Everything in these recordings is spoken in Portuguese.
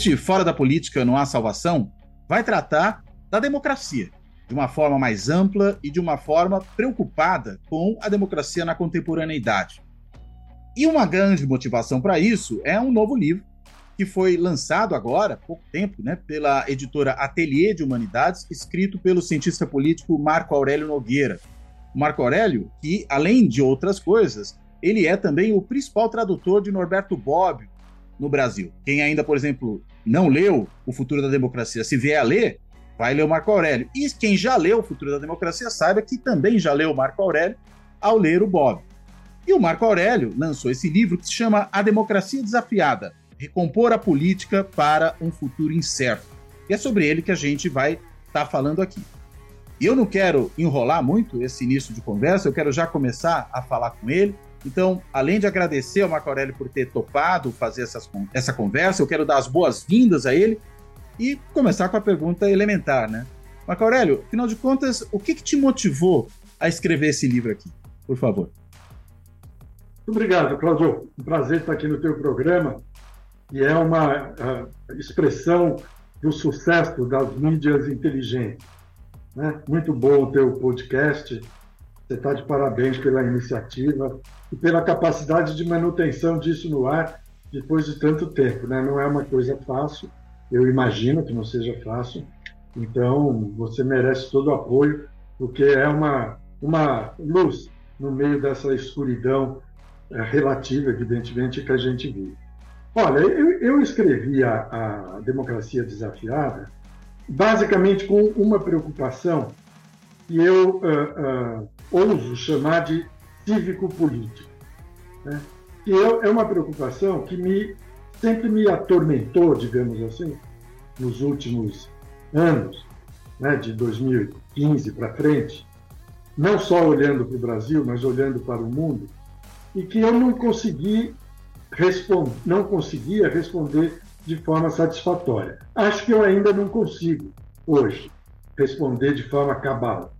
Este Fora da Política Não Há Salvação vai tratar da democracia, de uma forma mais ampla e de uma forma preocupada com a democracia na contemporaneidade. E uma grande motivação para isso é um novo livro que foi lançado agora, há pouco tempo, né, pela editora Ateliê de Humanidades, escrito pelo cientista político Marco Aurélio Nogueira. Marco Aurélio, que, além de outras coisas, ele é também o principal tradutor de Norberto Bobbio, no Brasil. Quem ainda, por exemplo, não leu O Futuro da Democracia, se vier a ler, vai ler o Marco Aurélio. E quem já leu O Futuro da Democracia, saiba que também já leu o Marco Aurélio ao ler o Bob. E o Marco Aurélio lançou esse livro que se chama A Democracia Desafiada: Recompor a Política para um Futuro Incerto. E é sobre ele que a gente vai estar tá falando aqui. Eu não quero enrolar muito esse início de conversa, eu quero já começar a falar com ele então, além de agradecer ao Marco Aurélio por ter topado fazer essas, essa conversa, eu quero dar as boas-vindas a ele e começar com a pergunta elementar, né? Marco Aurélio, afinal de contas, o que, que te motivou a escrever esse livro aqui? Por favor. Muito obrigado, Cláudio. Um prazer estar aqui no teu programa e é uma uh, expressão do sucesso das mídias inteligentes. Né? Muito bom o teu podcast. Você está de parabéns pela iniciativa e pela capacidade de manutenção disso no ar depois de tanto tempo. Né? Não é uma coisa fácil, eu imagino que não seja fácil, então você merece todo o apoio, porque é uma, uma luz no meio dessa escuridão é, relativa, evidentemente, que a gente vive. Olha, eu, eu escrevi a, a Democracia Desafiada basicamente com uma preocupação que eu uh, uh, ouso chamar de cívico-político. Né? E é, é uma preocupação que me, sempre me atormentou, digamos assim, nos últimos anos, né, de 2015 para frente, não só olhando para o Brasil, mas olhando para o mundo, e que eu não consegui responder, não conseguia responder de forma satisfatória. Acho que eu ainda não consigo hoje responder de forma cabal,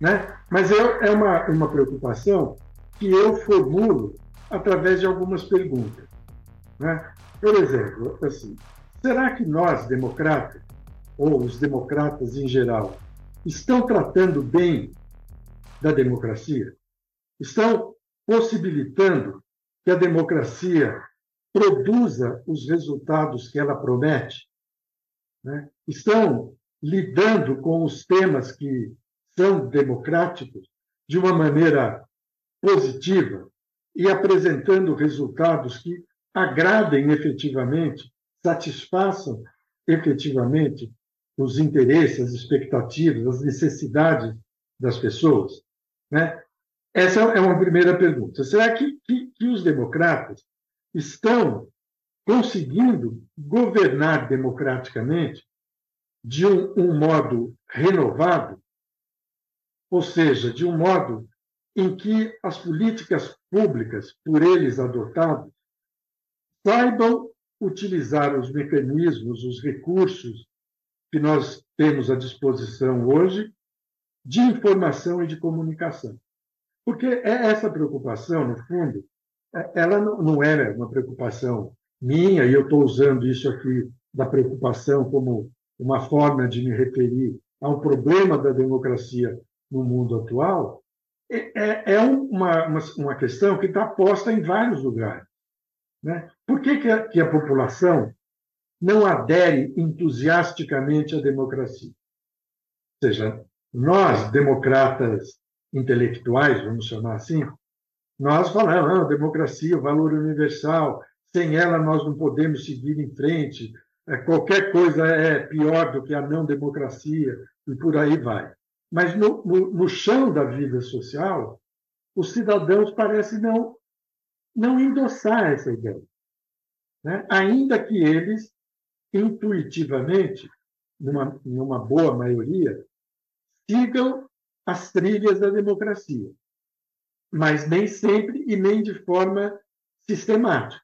né? Mas é, é uma, uma preocupação que eu formulo através de algumas perguntas. Né? Por exemplo, assim, será que nós, democratas, ou os democratas em geral, estão tratando bem da democracia? Estão possibilitando que a democracia produza os resultados que ela promete? Né? Estão lidando com os temas que são democráticos de uma maneira positiva e apresentando resultados que agradem efetivamente, satisfaçam efetivamente os interesses, as expectativas, as necessidades das pessoas? Né? Essa é uma primeira pergunta. Será que, que, que os democratas estão conseguindo governar democraticamente de um, um modo renovado, ou seja, de um modo em que as políticas públicas por eles adotadas saibam utilizar os mecanismos, os recursos que nós temos à disposição hoje de informação e de comunicação. Porque é essa preocupação, no fundo, é, ela não é uma preocupação minha, e eu estou usando isso aqui da preocupação como uma forma de me referir a um problema da democracia no mundo atual, é, é uma, uma, uma, questão que está posta em vários lugares. Né? Por que, que, a, que a população não adere entusiasticamente à democracia? Ou seja, nós, democratas intelectuais, vamos chamar assim, nós falamos, ah, democracia, o valor universal, sem ela nós não podemos seguir em frente, é, qualquer coisa é pior do que a não democracia, e por aí vai. Mas no, no, no chão da vida social, os cidadãos parecem não, não endossar essa ideia. Né? Ainda que eles, intuitivamente, numa, numa boa maioria, sigam as trilhas da democracia, mas nem sempre e nem de forma sistemática.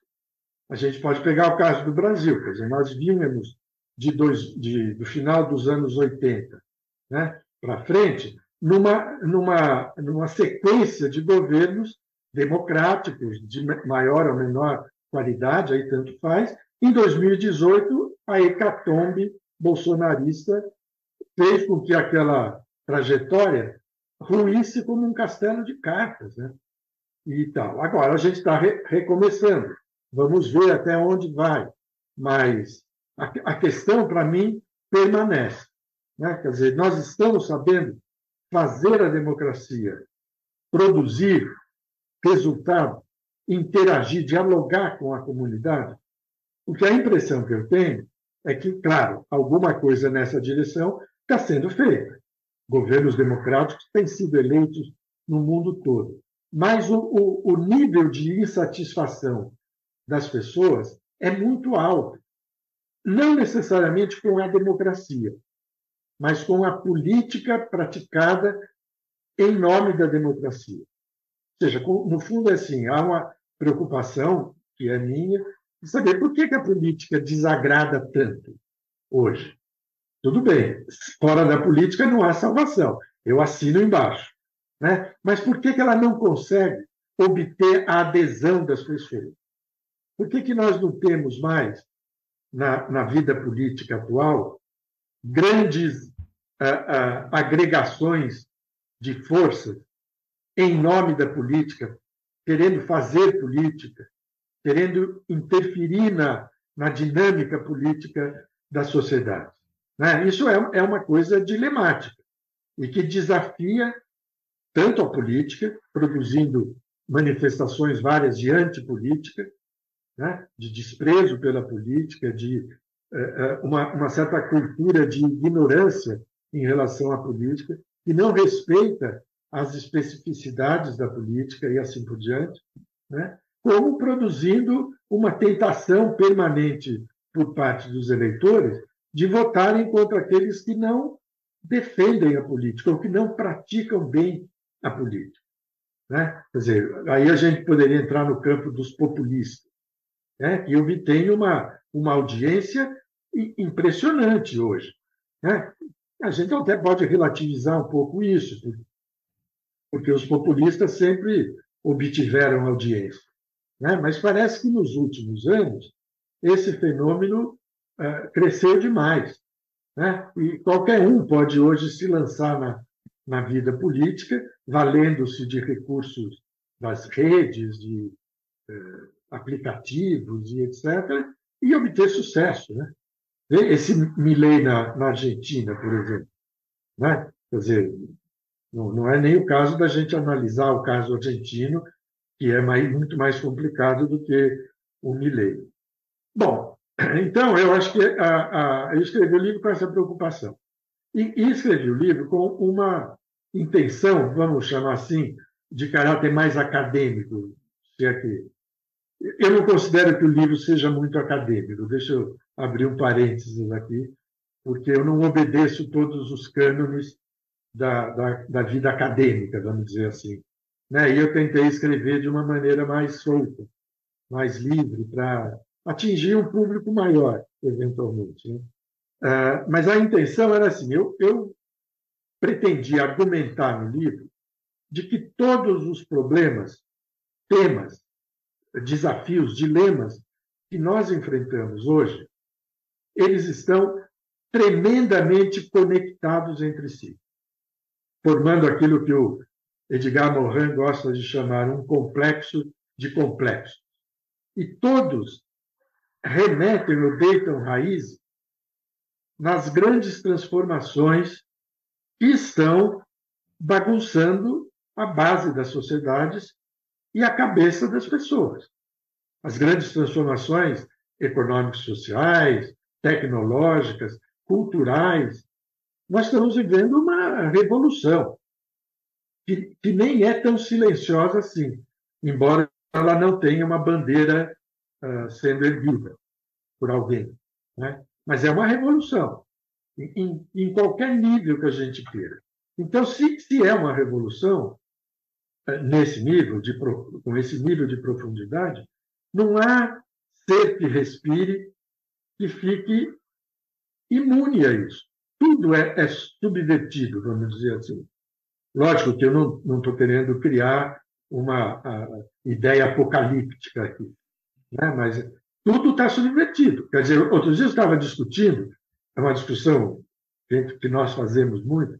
A gente pode pegar o caso do Brasil, quer dizer, nós vínhamos de dois, de, do final dos anos 80 né, para frente, numa, numa, numa sequência de governos democráticos, de maior ou menor qualidade, aí tanto faz. Em 2018, a hecatombe bolsonarista fez com que aquela trajetória ruísse como um castelo de cartas. Né? E tal. Agora, a gente está re recomeçando. Vamos ver até onde vai. Mas a, a questão, para mim, permanece. Né? Quer dizer, nós estamos sabendo fazer a democracia produzir resultado, interagir, dialogar com a comunidade, porque a impressão que eu tenho é que, claro, alguma coisa nessa direção está sendo feita. Governos democráticos têm sido eleitos no mundo todo. Mas o, o, o nível de insatisfação das pessoas é muito alto. Não necessariamente com a democracia, mas com a política praticada em nome da democracia. Ou seja, no fundo é assim, há uma preocupação, que é minha, de saber por que, a política desagrada tanto hoje. Tudo bem, fora da política não há salvação, eu assino embaixo. Né? Mas por que, ela não consegue obter a adesão das pessoas? Por que, que nós não temos mais, na, na vida política atual, grandes ah, ah, agregações de forças em nome da política, querendo fazer política, querendo interferir na, na dinâmica política da sociedade. Né? Isso é, é uma coisa dilemática e que desafia tanto a política, produzindo manifestações várias de antipolítica, né? de desprezo pela política, de é, é, uma, uma certa cultura de ignorância em relação à política, que não respeita as especificidades da política e assim por diante, né? como produzindo uma tentação permanente por parte dos eleitores de votarem contra aqueles que não defendem a política ou que não praticam bem a política. Né? Quer dizer, aí a gente poderia entrar no campo dos populistas, né? que obtém uma, uma audiência impressionante hoje. Né? A gente até pode relativizar um pouco isso, porque os populistas sempre obtiveram audiência. Né? Mas parece que nos últimos anos esse fenômeno uh, cresceu demais. Né? E qualquer um pode hoje se lançar na, na vida política, valendo-se de recursos das redes, de uh, aplicativos e etc., e obter sucesso. Né? Esse Milley na, na Argentina, por exemplo. Né? Quer dizer, não, não é nem o caso da gente analisar o caso argentino, que é mais, muito mais complicado do que o Milley. Bom, então eu acho que a, a, eu escrevi o livro com essa preocupação. E, e escrevi o livro com uma intenção, vamos chamar assim, de caráter mais acadêmico, se é que eu não considero que o livro seja muito acadêmico. Deixa eu abrir um parênteses aqui, porque eu não obedeço todos os cânones da, da, da vida acadêmica, vamos dizer assim. Né? E eu tentei escrever de uma maneira mais solta, mais livre, para atingir um público maior, eventualmente. Né? Uh, mas a intenção era assim: eu, eu pretendi argumentar no livro de que todos os problemas, temas, desafios, dilemas que nós enfrentamos hoje eles estão tremendamente conectados entre si, formando aquilo que o Edgar Morin gosta de chamar um complexo de complexos. E todos remetem ou deitam raiz nas grandes transformações que estão bagunçando a base das sociedades e a cabeça das pessoas. As grandes transformações econômicos sociais, tecnológicas, culturais. Nós estamos vivendo uma revolução. que, que nem é tão silenciosa assim, embora ela não tenha uma bandeira uh, sendo erguida por alguém. Né? Mas é uma revolução, em, em, qualquer nível que a gente queira. Então, se, se é uma revolução, nesse nível, de, com esse nível de profundidade, não há ser que respire que fique imune a isso. Tudo é, é subvertido, vamos dizer assim. Lógico que eu não estou querendo criar uma ideia apocalíptica aqui, né? mas tudo está subvertido. Quer dizer, outros dias eu estava discutindo, é uma discussão que nós fazemos muito,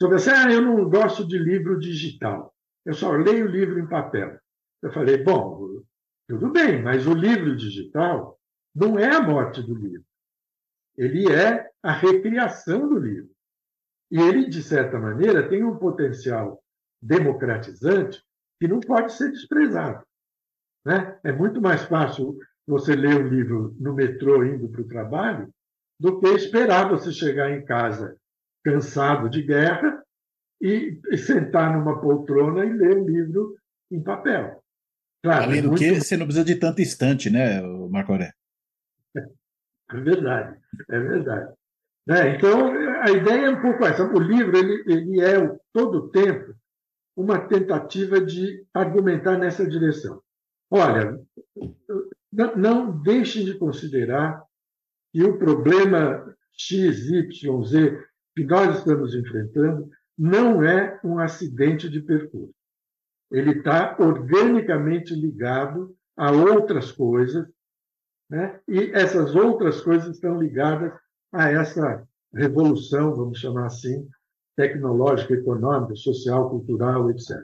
sobre assim, ah, eu não gosto de livro digital, eu só leio livro em papel. Eu falei, bom, tudo bem, mas o livro digital não é a morte do livro. Ele é a recriação do livro. E ele, de certa maneira, tem um potencial democratizante que não pode ser desprezado. Né? É muito mais fácil você ler um livro no metrô indo para o trabalho do que esperar você chegar em casa cansado de guerra e, sentar numa poltrona e ler um livro em papel. Claro, Além é do muito... que, você não precisa de tanto instante, né, Marco Aurélio? É verdade, é verdade. Né? Então, a ideia é um pouco essa. O livro ele, ele é, todo o tempo, uma tentativa de argumentar nessa direção. Olha, não deixem de considerar que o problema X, Y, Z que nós estamos enfrentando não é um acidente de percurso. Ele está organicamente ligado a outras coisas, né? e essas outras coisas estão ligadas a essa revolução, vamos chamar assim, tecnológica, econômica, social, cultural, etc.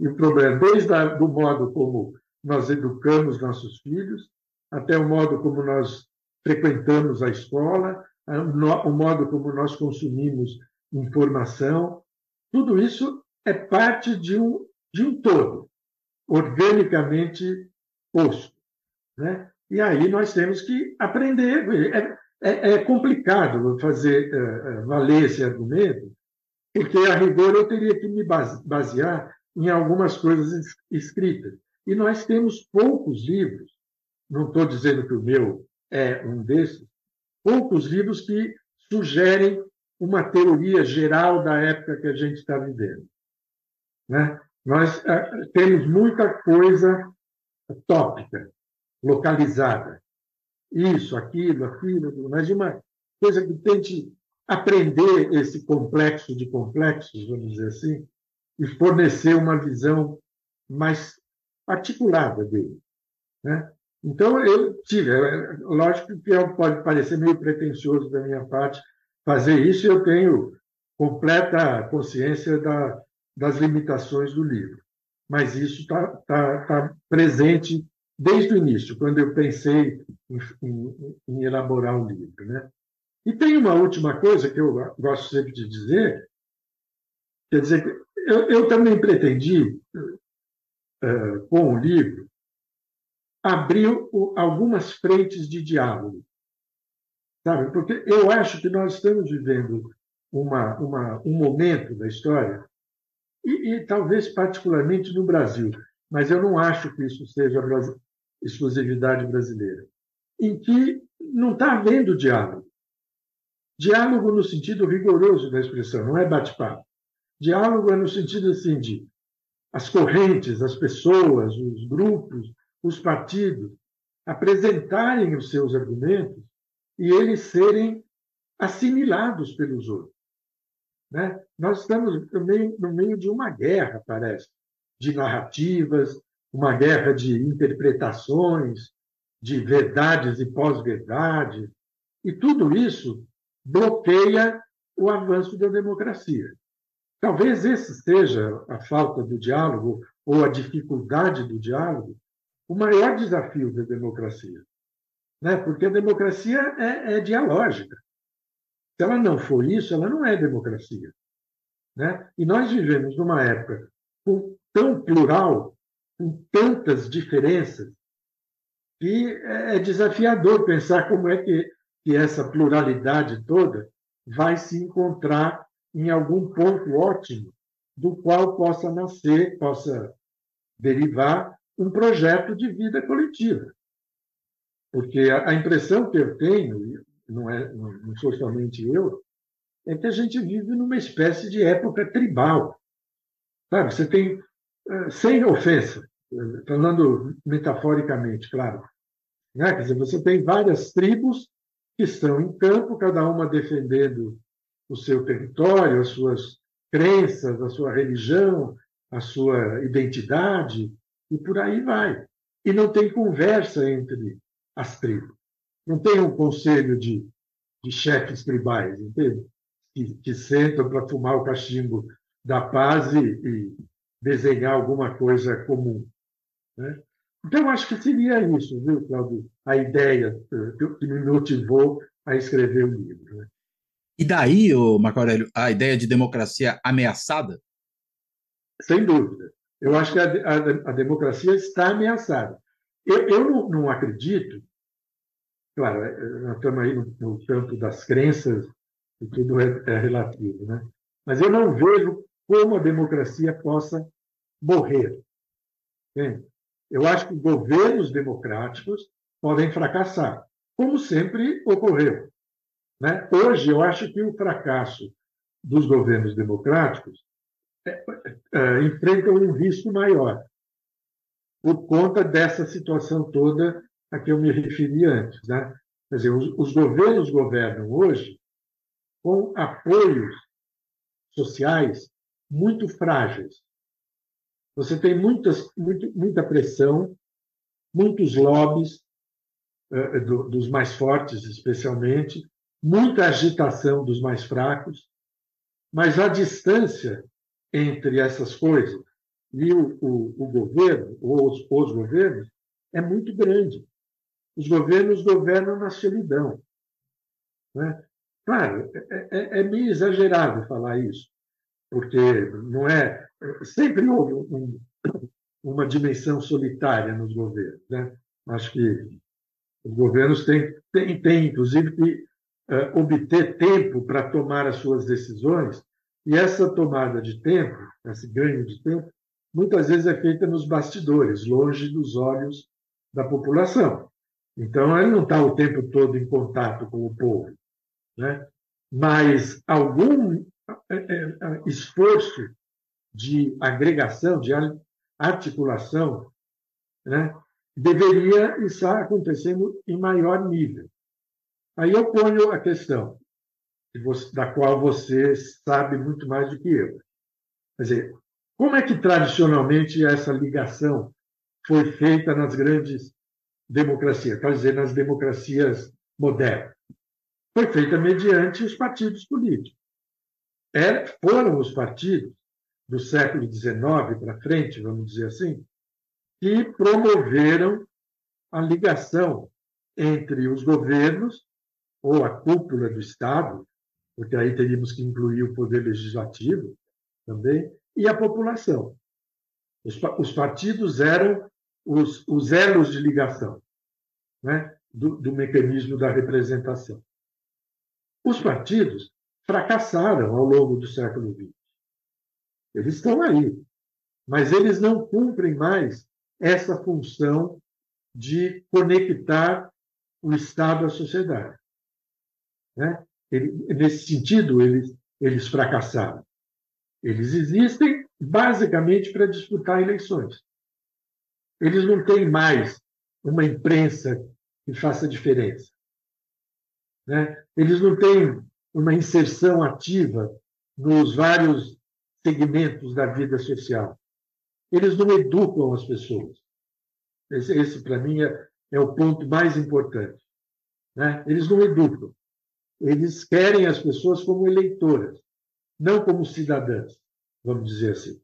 E o problema, desde o do modo como nós educamos nossos filhos, até o modo como nós frequentamos a escola, o modo como nós consumimos informação, tudo isso é parte de um, de um todo, organicamente posto. Né? E aí nós temos que aprender. É, é, é complicado fazer uh, valer esse argumento, porque a rigor eu teria que me basear em algumas coisas escritas. E nós temos poucos livros, não estou dizendo que o meu é um desses, poucos livros que sugerem uma teoria geral da época que a gente está vivendo. Né? Nós uh, temos muita coisa tópica, localizada. Isso, aquilo, aquilo, mas uma coisa que tente aprender esse complexo de complexos, vamos dizer assim, e fornecer uma visão mais articulada dele. Né? Então, eu tive, é, lógico que é, pode parecer meio pretensioso da minha parte fazer isso, eu tenho completa consciência da, das limitações do livro, mas isso está tá, tá presente desde o início, quando eu pensei em, em, em elaborar o livro. Né? E tem uma última coisa que eu gosto sempre de dizer, quer dizer, eu, eu também pretendi, uh, com o livro, abrir algumas frentes de diálogo, sabe? Porque eu acho que nós estamos vivendo uma, uma, um momento da história, e, e talvez particularmente no Brasil, mas eu não acho que isso seja exclusividade brasileira, em que não está havendo diálogo. Diálogo no sentido rigoroso da expressão, não é bate-papo. Diálogo é no sentido assim de as correntes, as pessoas, os grupos, os partidos apresentarem os seus argumentos e eles serem assimilados pelos outros. Né? Nós estamos no meio, no meio de uma guerra, parece, de narrativas, uma guerra de interpretações, de verdades e pós-verdades, e tudo isso bloqueia o avanço da democracia. Talvez esse seja a falta do diálogo ou a dificuldade do diálogo, o maior desafio da democracia. Né? Porque a democracia é, é dialógica. Se ela não for isso, ela não é democracia. Né? E nós vivemos numa época tão plural com tantas diferenças que é desafiador pensar como é que, que essa pluralidade toda vai se encontrar em algum ponto ótimo do qual possa nascer, possa derivar um projeto de vida coletiva. Porque a, impressão que eu tenho, não, é, não sou somente eu, é que a gente vive numa espécie de época tribal. Sabe? Você tem, eh, sem ofensa, eh, falando metaforicamente, claro, né? quer dizer, você tem várias tribos que estão em campo, cada uma defendendo o seu território, as suas crenças, a sua religião, a sua identidade, e por aí vai. E não tem conversa entre as tribos. Não tem um conselho de, de chefes tribais, entende? Que, que sentam para fumar o cachimbo da paz e, e desenhar alguma coisa comum. Né? Então, acho que seria isso, viu, Claudio? A ideia eh, que me motivou a escrever o livro. Né? E daí, o Marco Aurélio, a ideia de democracia ameaçada? Sem dúvida. Eu acho que a, a, a democracia está ameaçada. Eu, eu não, não, acredito, claro, eh, nós estamos aí no, no campo das crenças e tudo é, é relativo, né? mas eu não vejo como a democracia possa morrer. Eu acho que governos democráticos podem fracassar, como sempre ocorreu. Né? Hoje, eu acho que o fracasso dos governos democráticos é, é, enfrentam um risco maior, por conta dessa situação toda a que eu me referi antes. Né? Quer dizer, os, os governos governam hoje com apoios sociais muito frágeis. Você tem muitas, muito, muita pressão, muitos lobbies, uh, do, dos mais fortes, especialmente, muita agitação dos mais fracos, mas a distância entre essas coisas e o, o, o governo, ou os, os governos, é muito grande. Os governos governam na solidão. Né? Claro, é, é, é meio exagerado falar isso, porque não é sempre houve um, uma dimensão solitária nos governos. Né? Acho que os governos têm, têm, têm inclusive, que uh, obter tempo para tomar as suas decisões, e essa tomada de tempo, esse ganho de tempo, muitas vezes é feita nos bastidores, longe dos olhos da população. Então, ele não está o tempo todo em contato com o povo. Né? Mas algum é, é, esforço de agregação, de articulação, né, deveria estar acontecendo em maior nível. Aí eu ponho a questão, da qual você sabe muito mais do que eu. Quer dizer, como é que tradicionalmente essa ligação foi feita nas grandes democracias, quer dizer, nas democracias modernas? Foi feita mediante os partidos políticos. É, foram os partidos do século XIX para frente, vamos dizer assim, que promoveram a ligação entre os governos ou a cúpula do Estado, porque aí teríamos que incluir o poder legislativo também, e a população. Os, os partidos eram os, os, elos de ligação né, do, do mecanismo da representação. Os partidos fracassaram ao longo do século XX. Eles estão aí, mas eles não cumprem mais essa função de conectar o Estado à sociedade. Né? Ele, nesse sentido, eles, eles fracassaram. Eles existem basicamente para disputar eleições. Eles não têm mais uma imprensa que faça diferença. Né? Eles não têm uma inserção ativa nos vários segmentos da vida social. Eles não educam as pessoas. Esse, esse para mim, é, é, o ponto mais importante. Né? Eles não educam. Eles querem as pessoas como eleitoras, não como cidadãs, vamos dizer assim.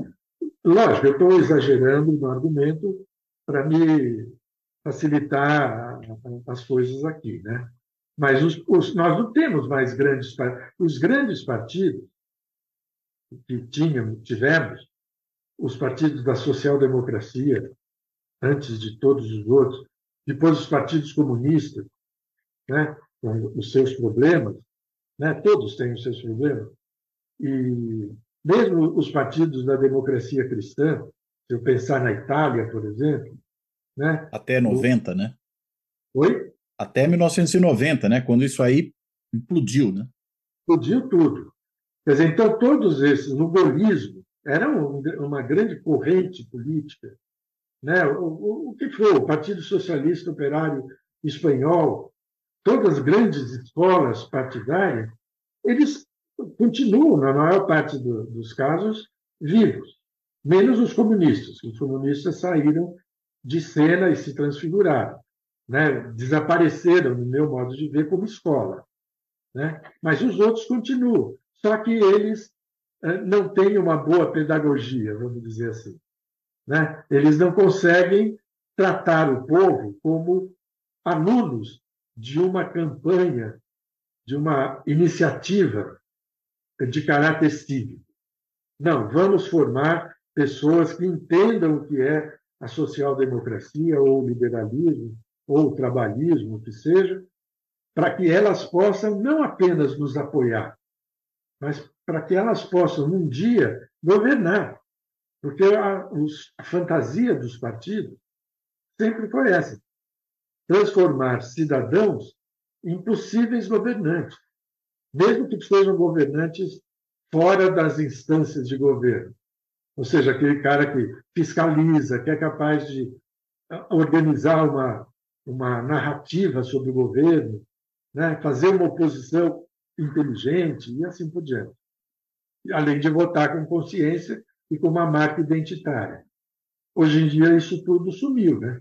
Lógico, eu estou exagerando no argumento para me facilitar as coisas aqui, né? Mas os, os, nós não temos mais grandes os grandes partidos que tínhamos, tivemos, os partidos da social-democracia, antes de todos os outros, depois os partidos comunistas, né, com os seus problemas, né, todos têm os seus problemas, e mesmo os partidos da democracia cristã, se eu pensar na Itália, por exemplo, né? Até 90, né? Oi? Até 1990, né? Quando isso aí implodiu, né? Explodiu tudo. Quer dizer, então todos esses, no gaullismo, era uma grande corrente política. Né? O, o, que foi? O Partido Socialista Operário Espanhol, todas as grandes escolas partidárias, eles continuam, na maior parte do, dos casos, vivos, menos os comunistas. Os comunistas saíram de cena e se transfiguraram, né? desapareceram, no meu modo de ver, como escola. Né? Mas os outros continuam, só que eles eh, não têm uma boa pedagogia, vamos dizer assim. Né? Eles não conseguem tratar o povo como alunos de uma campanha, de uma iniciativa de caráter cívico. Não, vamos formar pessoas que entendam o que é a social-democracia ou o liberalismo ou o trabalhismo, o que seja, para que elas possam não apenas nos apoiar, mas para que elas possam um dia governar. Porque a, os, a fantasia dos partidos sempre foi essa: transformar cidadãos em possíveis governantes, mesmo que sejam governantes fora das instâncias de governo. Ou seja, aquele cara que fiscaliza, que é capaz de ah, organizar uma, uma narrativa sobre o governo, né? fazer uma oposição inteligente e assim por diante. Além de votar com consciência e com uma marca identitária. Hoje em dia, isso tudo sumiu, né?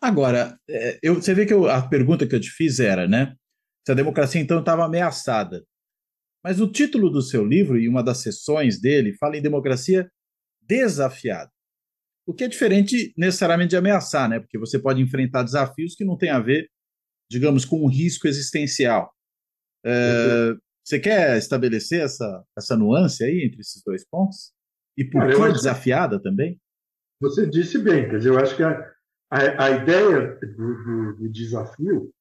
Agora, é, eu, você vê que eu, a pergunta que eu te fiz era, né? Se a democracia então estava ameaçada. Mas o título do seu livro e uma das sessões dele fala em democracia desafiada. O que é diferente necessariamente de ameaçar, né? Porque você pode enfrentar desafios que não têm a ver, digamos, com um risco existencial. É, você quer estabelecer essa, essa nuance aí entre esses dois pontos? E por que desafiada que... também? Você disse bem, quer dizer, eu acho que a, a, a ideia do, do, do, desafio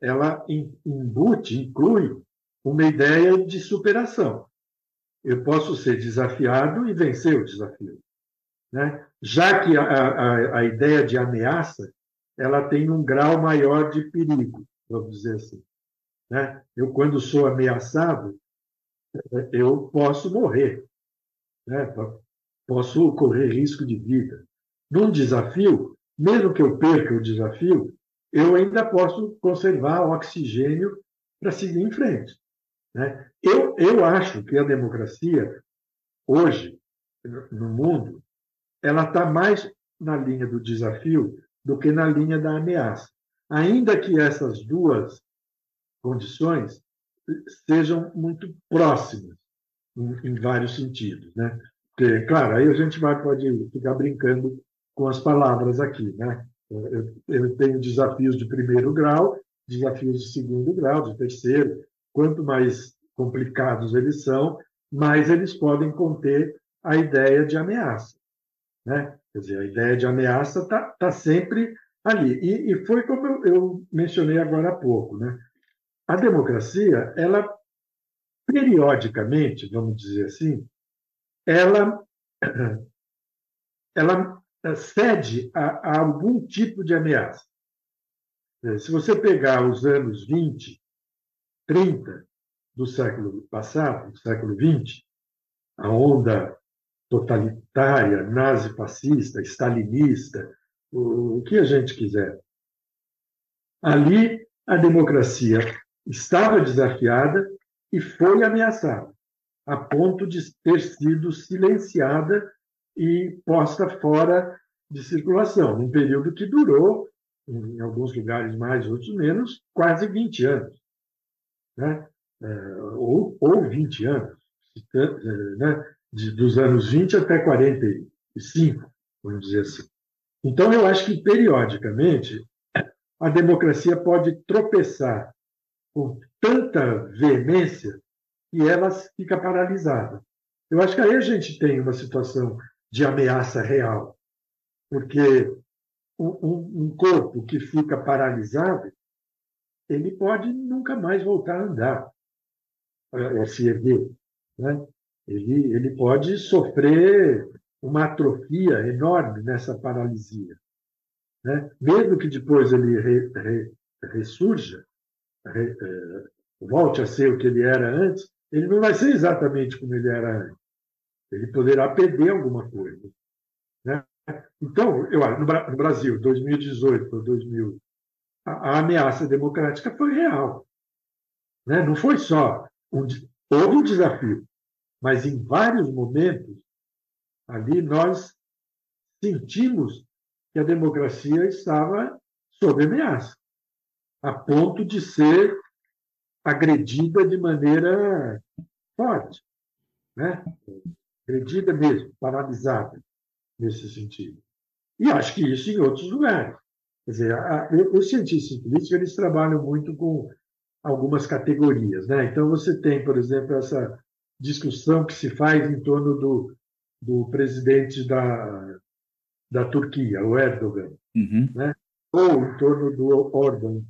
ela embute, inclui uma ideia de superação. Eu posso ser desafiado e vencer o desafio. Né? Já que a, a, a ideia de ameaça ela tem um grau maior de perigo, vamos dizer assim. Né? Eu, quando sou ameaçado, eu posso morrer, né? posso correr risco de vida. Num desafio, mesmo que eu perca o desafio, eu ainda posso conservar o oxigênio para seguir em frente. Né? Eu, eu acho que a democracia, hoje, no mundo, ela está mais na linha do desafio do que na linha da ameaça. Ainda que essas duas condições sejam muito próximas em, em vários sentidos, né? Porque, claro, aí a gente vai pode ficar brincando com as palavras aqui, né? Eu, eu tenho desafios de primeiro grau, desafios de segundo grau, de terceiro. Quanto mais complicados eles são, mais eles podem conter a ideia de ameaça. Né? Quer dizer, a ideia de ameaça está tá sempre ali. E, e foi como eu, eu, mencionei agora há pouco. Né? A democracia, ela, periodicamente, vamos dizer assim, ela, ela cede a, a algum tipo de ameaça. Se você pegar os anos 20, 30 do século passado, do século 20, a onda totalitária, nazi-fascista, stalinista, o, o que a gente quiser. Ali, a democracia estava desafiada e foi ameaçada, a ponto de ter sido silenciada e posta fora de circulação, num período que durou, em alguns lugares mais, outros menos, quase 20 anos. Né? É, ou, ou 20 anos. Né? de, dos anos 20 até 45, vamos dizer assim. Então, eu acho que, periodicamente, a democracia pode tropeçar com tanta veemência que ela fica paralisada. Eu acho que aí a gente tem uma situação de ameaça real, porque um, corpo que fica paralisado, ele pode nunca mais voltar a andar. a se erguer. Né? Ele, ele pode sofrer uma atrofia enorme nessa paralisia. Né? Mesmo que depois ele re, re, ressurja, re, é, volte a ser o que ele era antes, ele não vai ser exatamente como ele era antes. Ele poderá perder alguma coisa. Né? Então, eu acho, no Brasil, 2018 ou 2000, a, a, ameaça democrática foi real. Né? Não foi só um, houve um desafio, mas em vários momentos ali nós sentimos que a democracia estava sob ameaça, a ponto de ser agredida de maneira forte, né? Agredida mesmo, paralisada nesse sentido. E acho que isso em outros lugares. Quer dizer, a, os cientistas políticos eles trabalham muito com algumas categorias. Né? Então, você tem, por exemplo, essa discussão que se faz em torno do, do presidente da, da Turquia, o Erdogan, uhum. né? ou em torno do Orban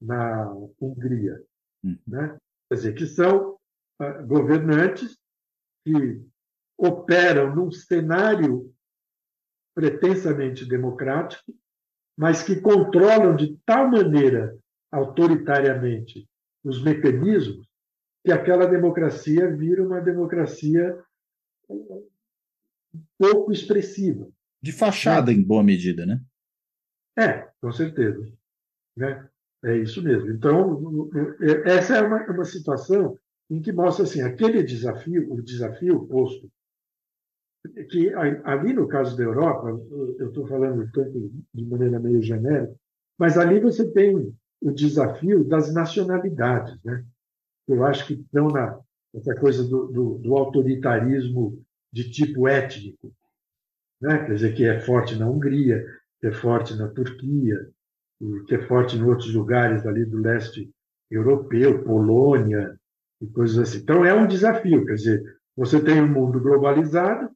na Hungria. Uhum. Né? Quer dizer, que são uh, governantes que operam num cenário pretensamente democrático, mas que controlam de tal maneira autoritariamente os mecanismos que aquela democracia vira uma democracia pouco expressiva. De fachada, né? em boa medida, né? É, com certeza. Né? É isso mesmo. Então, essa é uma, uma situação em que mostra assim, aquele desafio, o desafio posto, que ali no caso da Europa, eu estou falando tanto de maneira meio genérica, mas ali você tem o desafio das nacionalidades, né? Eu acho que estão na essa coisa do, do, do autoritarismo de tipo étnico, né? quer dizer, que é forte na Hungria, que é forte na Turquia, que é forte em outros lugares ali do leste europeu, Polônia e coisas assim. Então, é um desafio, quer dizer, você tem um mundo globalizado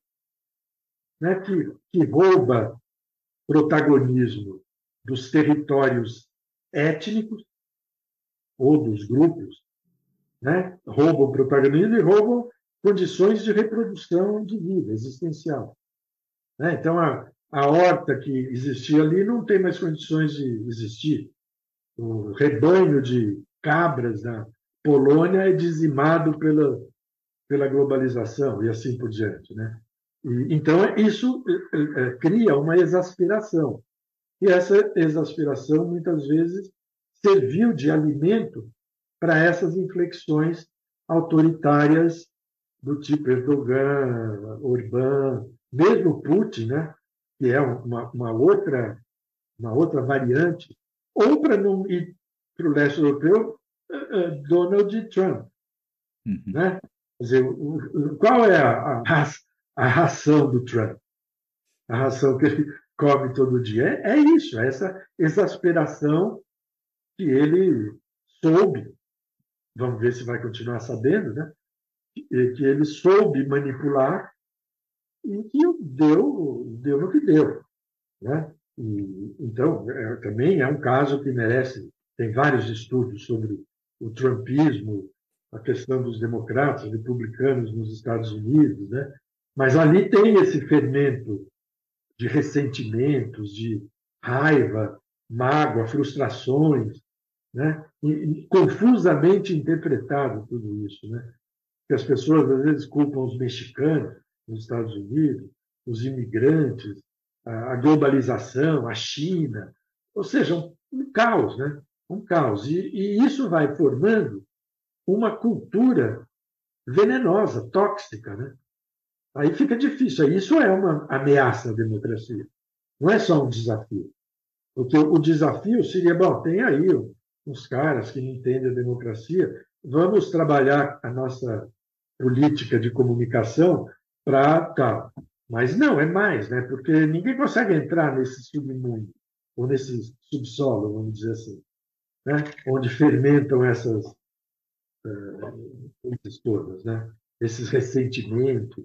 né, que, que rouba protagonismo dos territórios étnicos ou dos grupos, né, roubam protagonismo e roubam condições de reprodução de vida existencial. Né? Então, a, a horta que existia ali não tem mais condições de existir. O rebanho de cabras na Polônia é dizimado pela, pela globalização e assim por diante. Né? Então, isso é, é, cria uma exasperação. E essa exasperação, muitas vezes, serviu de alimento para essas inflexões autoritárias do tipo Erdogan, Orbán, mesmo Putin, né, que é uma, uma outra uma outra variante, ou para não ir para o leste europeu, eh, eh, Donald Trump. Uhum. Né? Quer dizer, qual é a, a, a, ração do Trump? A ração que ele come todo dia? É, é isso, é essa exasperação que ele soube, vamos ver se vai continuar sabendo, né? que ele soube manipular e que deu, deu no que deu. Né? E, então, é, também é um caso que merece, tem vários estudos sobre o trumpismo, a questão dos democratas, republicanos nos Estados Unidos, né? Mas ali tem esse fermento de ressentimentos, de raiva, mágoa, frustrações, né? E, e, confusamente interpretado tudo isso. Né? que as pessoas às vezes culpam os mexicanos nos Estados Unidos, os imigrantes, a globalização, a China, ou seja, um, um caos, né? Um caos. E, e isso vai formando uma cultura venenosa, tóxica, né? Aí fica difícil. Isso é uma ameaça à democracia. Não é só um desafio. Porque o desafio seria, bom, tem aí uns caras que não entendem a democracia, vamos trabalhar a nossa política de comunicação para tal. Mas não, é mais, né? porque ninguém consegue entrar nesse submundo, ou nesse subsolo, vamos dizer assim, né? onde fermentam essas uh, coisas todas, né? esses ressentimentos.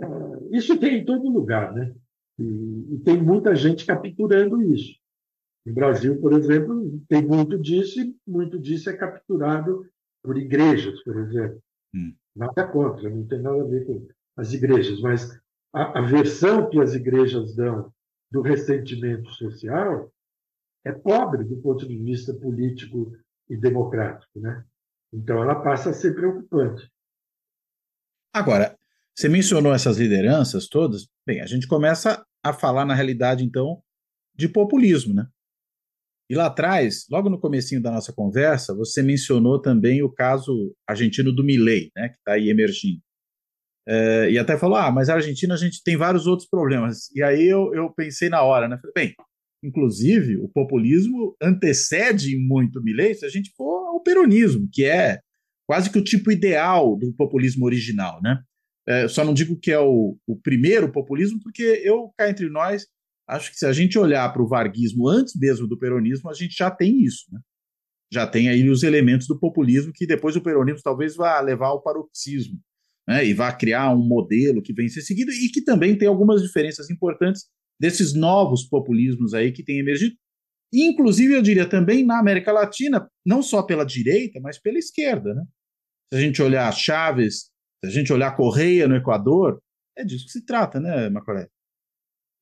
Uh, isso tem em todo lugar, né? E, e, tem muita gente capturando isso. No Brasil, por exemplo, tem muito disso, e muito disso é capturado por igrejas, por exemplo Hum. Nada contra, não tem nada a ver com as igrejas, mas a, a versão que as igrejas dão do ressentimento social é pobre do ponto de vista político e democrático, né? Então ela passa a ser preocupante. Agora, você mencionou essas lideranças todas. Bem, a gente começa a falar na realidade então de populismo, né? E lá atrás, logo no comecinho da nossa conversa, você mencionou também o caso argentino do Milei, né, que está aí emergindo. É, e até falou, ah, mas a Argentina a gente tem vários outros problemas. E aí eu, eu pensei na hora, né? Falei, bem, inclusive o populismo antecede muito o Milei se a gente for ao peronismo, que é quase que o tipo ideal do populismo original, né? É, só não digo que é o, o primeiro populismo, porque eu, cá entre nós, acho que se a gente olhar para o varguismo antes mesmo do peronismo, a gente já tem isso, né? Já tem aí os elementos do populismo que depois o peronismo talvez vá levar ao paroxismo, né? E vá criar um modelo que vem ser seguido e que também tem algumas diferenças importantes desses novos populismos aí que têm emergido. Inclusive, eu diria também na América Latina, não só pela direita, mas pela esquerda, né? Se a gente olhar Chaves, se a gente olhar Correia no Equador, é disso que se trata, né, Macoré?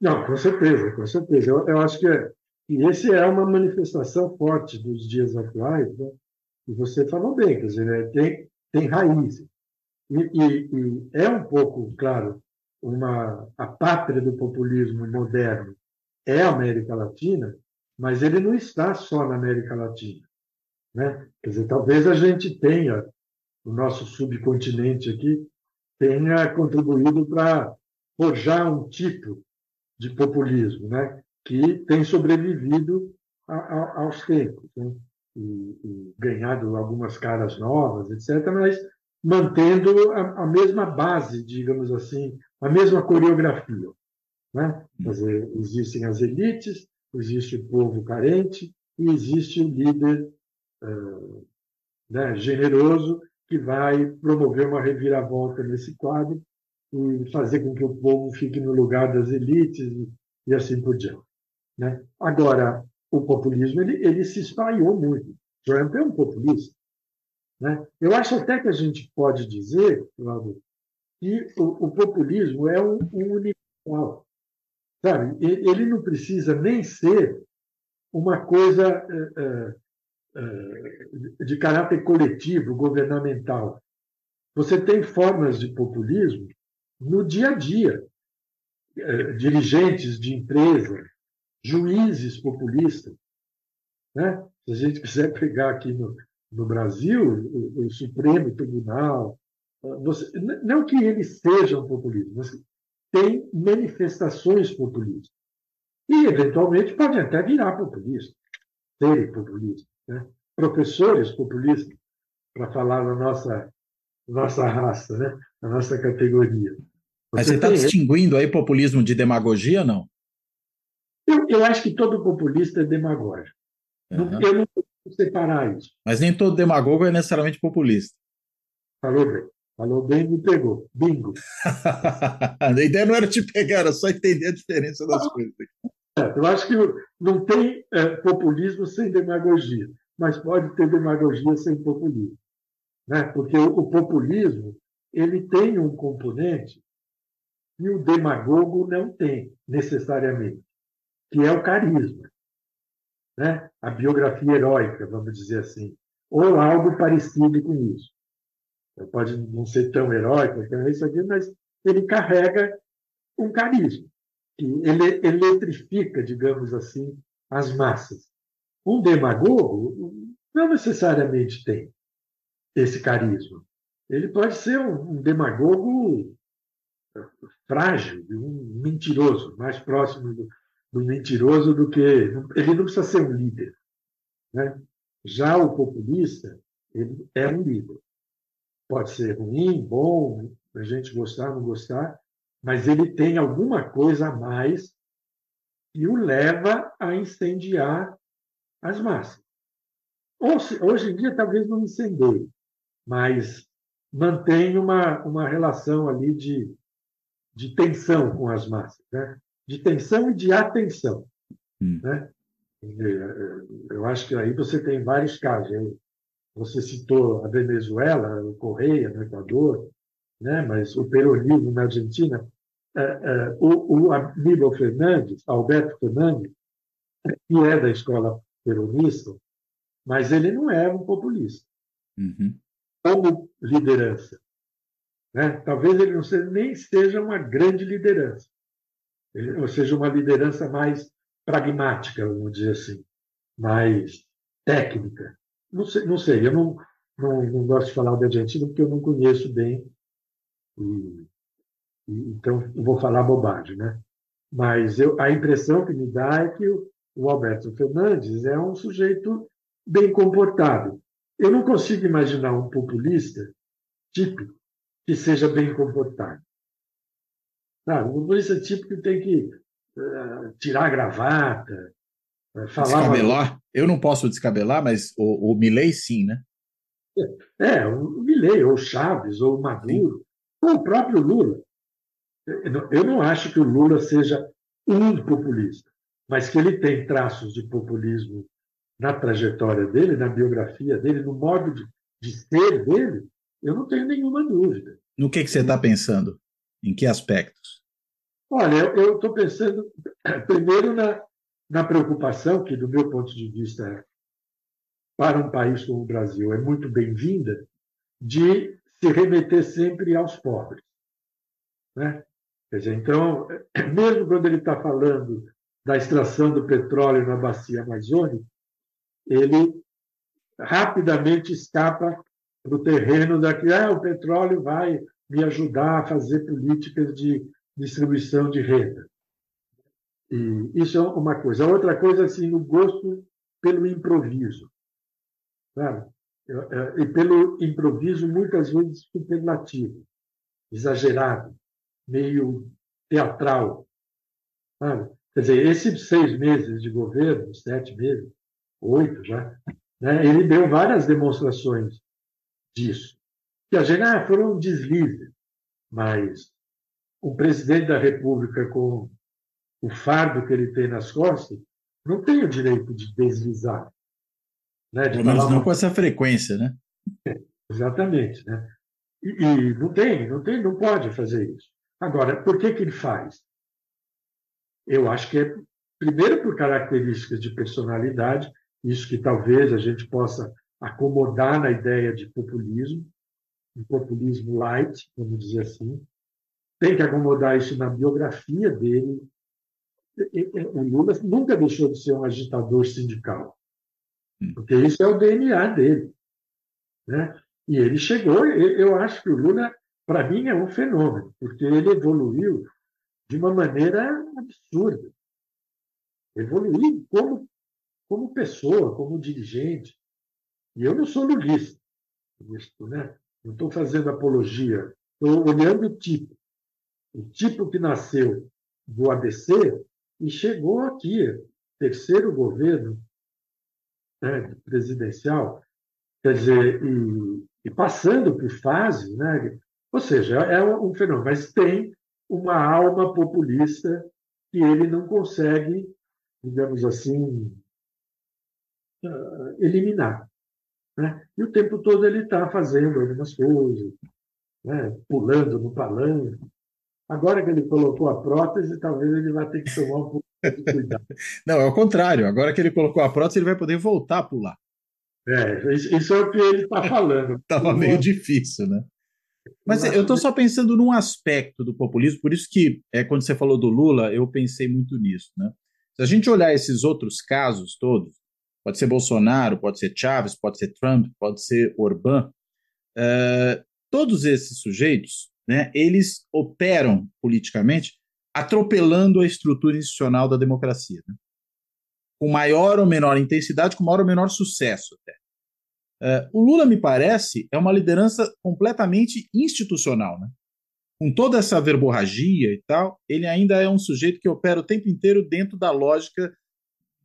Não, com certeza, com certeza. Eu, eu acho que, é, que esse é uma manifestação forte dos dias atuais, né? e você falou bem, quer dizer, né? tem, tem raízes. E, e, e, é um pouco, claro, uma, a pátria do populismo moderno é a América Latina, mas ele não está só na América Latina. Né? Quer dizer, talvez a gente tenha, o nosso subcontinente aqui, tenha contribuído para forjar um tipo de populismo, né? que tem sobrevivido a, a, aos tempos né? e, e, ganhado algumas caras novas, etc., mas mantendo a, a, mesma base, digamos assim, a mesma coreografia. Né? Quer dizer, existem as elites, existe o povo carente e existe o líder uh, né, generoso que vai promover uma reviravolta nesse quadro e fazer com que o povo fique no lugar das elites e, assim por diante. Né? Agora, o populismo ele, ele se espalhou muito. Trump é um populista. Né? Eu acho até que a gente pode dizer, Claudio, que o, o, populismo é um, um universal. Sabe? Ele não precisa nem ser uma coisa é, é, de caráter coletivo, governamental. Você tem formas de populismo no dia a dia. É, dirigentes de empresa, juízes populistas. Né? Se a gente quiser pegar aqui no, no Brasil, o, o Supremo Tribunal, você, não que eles sejam populistas, mas tem manifestações populistas. E, eventualmente, podem até virar populistas, serem populistas. Né? Professores populistas, para falar na nossa, nossa raça, né? na nossa categoria. Mas você está distinguindo aí populismo de demagogia não? Eu, eu acho que todo populista é demagógico. Uhum. Eu não consigo separar isso. Mas nem todo demagogo é necessariamente populista. Falou bem. Falou bem, me pegou. Bingo. a ideia não era te pegar, era só entender a diferença das coisas. Eu acho que não tem é, populismo sem demagogia, mas pode ter demagogia sem populismo. Né? Porque o, o populismo ele tem um componente que o demagogo não tem, necessariamente, que é o carisma. Né? A biografia heróica, vamos dizer assim, ou algo parecido com isso. Pode não ser tão heróico, mas ele carrega um carisma, que ele eletrifica, digamos assim, as massas. Um demagogo não necessariamente tem esse carisma. Ele pode ser um, demagogo frágil, um mentiroso, mais próximo do, do mentiroso do que. Ele não precisa ser um líder. Né? Já o populista, ele é um líder. Pode ser ruim, bom, a gente gostar, não gostar, mas ele tem alguma coisa a mais que o leva a incendiar as massas. Hoje em dia, talvez não incendeie, mas mantém uma, uma relação ali de, de tensão com as massas, né? de tensão e de atenção. Hum. Né? Eu acho que aí você tem vários casos. Você citou a Venezuela, o Correia no Equador, né? mas o peronismo na Argentina. É, é, o, o Aníbal Fernandes, Alberto Fernandes, que é da escola peronista, mas ele não é um populista. Uhum. Como liderança. Né? Talvez ele não seja, nem seja uma grande liderança, ou seja, uma liderança mais pragmática, vamos dizer assim, mais técnica. Não sei, não sei eu não, não, não gosto de falar da Argentina porque eu não conheço bem, e, e, então vou falar bobagem, né? Mas eu, a impressão que me dá é que o, o Alberto Fernandes é um sujeito bem comportado. Eu não consigo imaginar um populista típico que seja bem comportado. Sabe? Um populista típico tem que uh, tirar a gravata, uh, falar. Descabelar? Uma... Eu não posso descabelar, mas o, o Milley sim, né? É, o Milley, ou Chaves, ou Maduro, ou o próprio Lula. Eu não acho que o Lula seja um populista, mas que ele tem traços de populismo na trajetória dele, na biografia dele, no modo de, de ser dele, eu não tenho nenhuma dúvida. No que, que você está pensando? Em que aspectos? Olha, eu estou pensando, primeiro, na, na preocupação, que, do meu ponto de vista, para um país como o Brasil, é muito bem-vinda, de se remeter sempre aos pobres. Né? Quer dizer, então, mesmo quando ele está falando da extração do petróleo na bacia amazônica, ele rapidamente escapa para o terreno daqui, ah, o petróleo vai me ajudar a fazer políticas de distribuição de renda. E isso é uma coisa. A outra coisa, assim, o gosto pelo improviso. É, e pelo improviso, muitas vezes, superlativo, exagerado, meio teatral. Sabe? Quer dizer, esses seis meses de governo, sete meses, oito já, né, ele deu várias demonstrações disso. Que a gente, ah, foram deslizes, mas o presidente da República, com o fardo que ele tem nas costas, não tem o direito de deslizar. Né, Pelo menos não uma... com essa frequência, né? É, exatamente, né? E, e, não tem, não tem, não pode fazer isso. Agora, por que que ele faz? Eu acho que é primeiro por características de personalidade, isso que talvez a gente possa acomodar na ideia de populismo, um populismo light, vamos dizer assim. Tem que acomodar isso na biografia dele. O Lula nunca deixou de ser um agitador sindical. Porque isso é o DNA dele. Né? E ele chegou, eu acho que o Lula, para mim, é um fenômeno, porque ele evoluiu de uma maneira absurda. Evoluiu como, como pessoa, como dirigente. E eu não sou lulista, né? não estou fazendo apologia, estou olhando o tipo. O tipo que nasceu do ABC e chegou aqui, terceiro governo né, presidencial, quer dizer, e, e, passando por fases, né? ou seja, é um fenômeno, mas tem uma alma populista que ele não consegue, digamos assim, ah, eliminar. Né? E o tempo todo ele está fazendo algumas coisas, né? pulando no palanque. Agora que ele colocou a prótese, talvez ele vai ter que tomar um pouco. Não, é o contrário. Agora que ele colocou a prótese, ele vai poder voltar a pular. É, isso é o que ele está falando. Estava meio difícil, né? Mas eu estou só pensando num aspecto do populismo, por isso que é, quando você falou do Lula, eu pensei muito nisso. Né? Se a gente olhar esses outros casos todos, Pode ser Bolsonaro, pode ser Chaves, pode ser Trump, pode ser Orbán. Uh, todos esses sujeitos, né, eles operam politicamente atropelando a estrutura institucional da democracia, né? com maior ou menor intensidade, com maior ou menor sucesso até. Uh, o Lula, me parece, é uma liderança completamente institucional. Né? Com toda essa verborragia e tal, ele ainda é um sujeito que opera o tempo inteiro dentro da lógica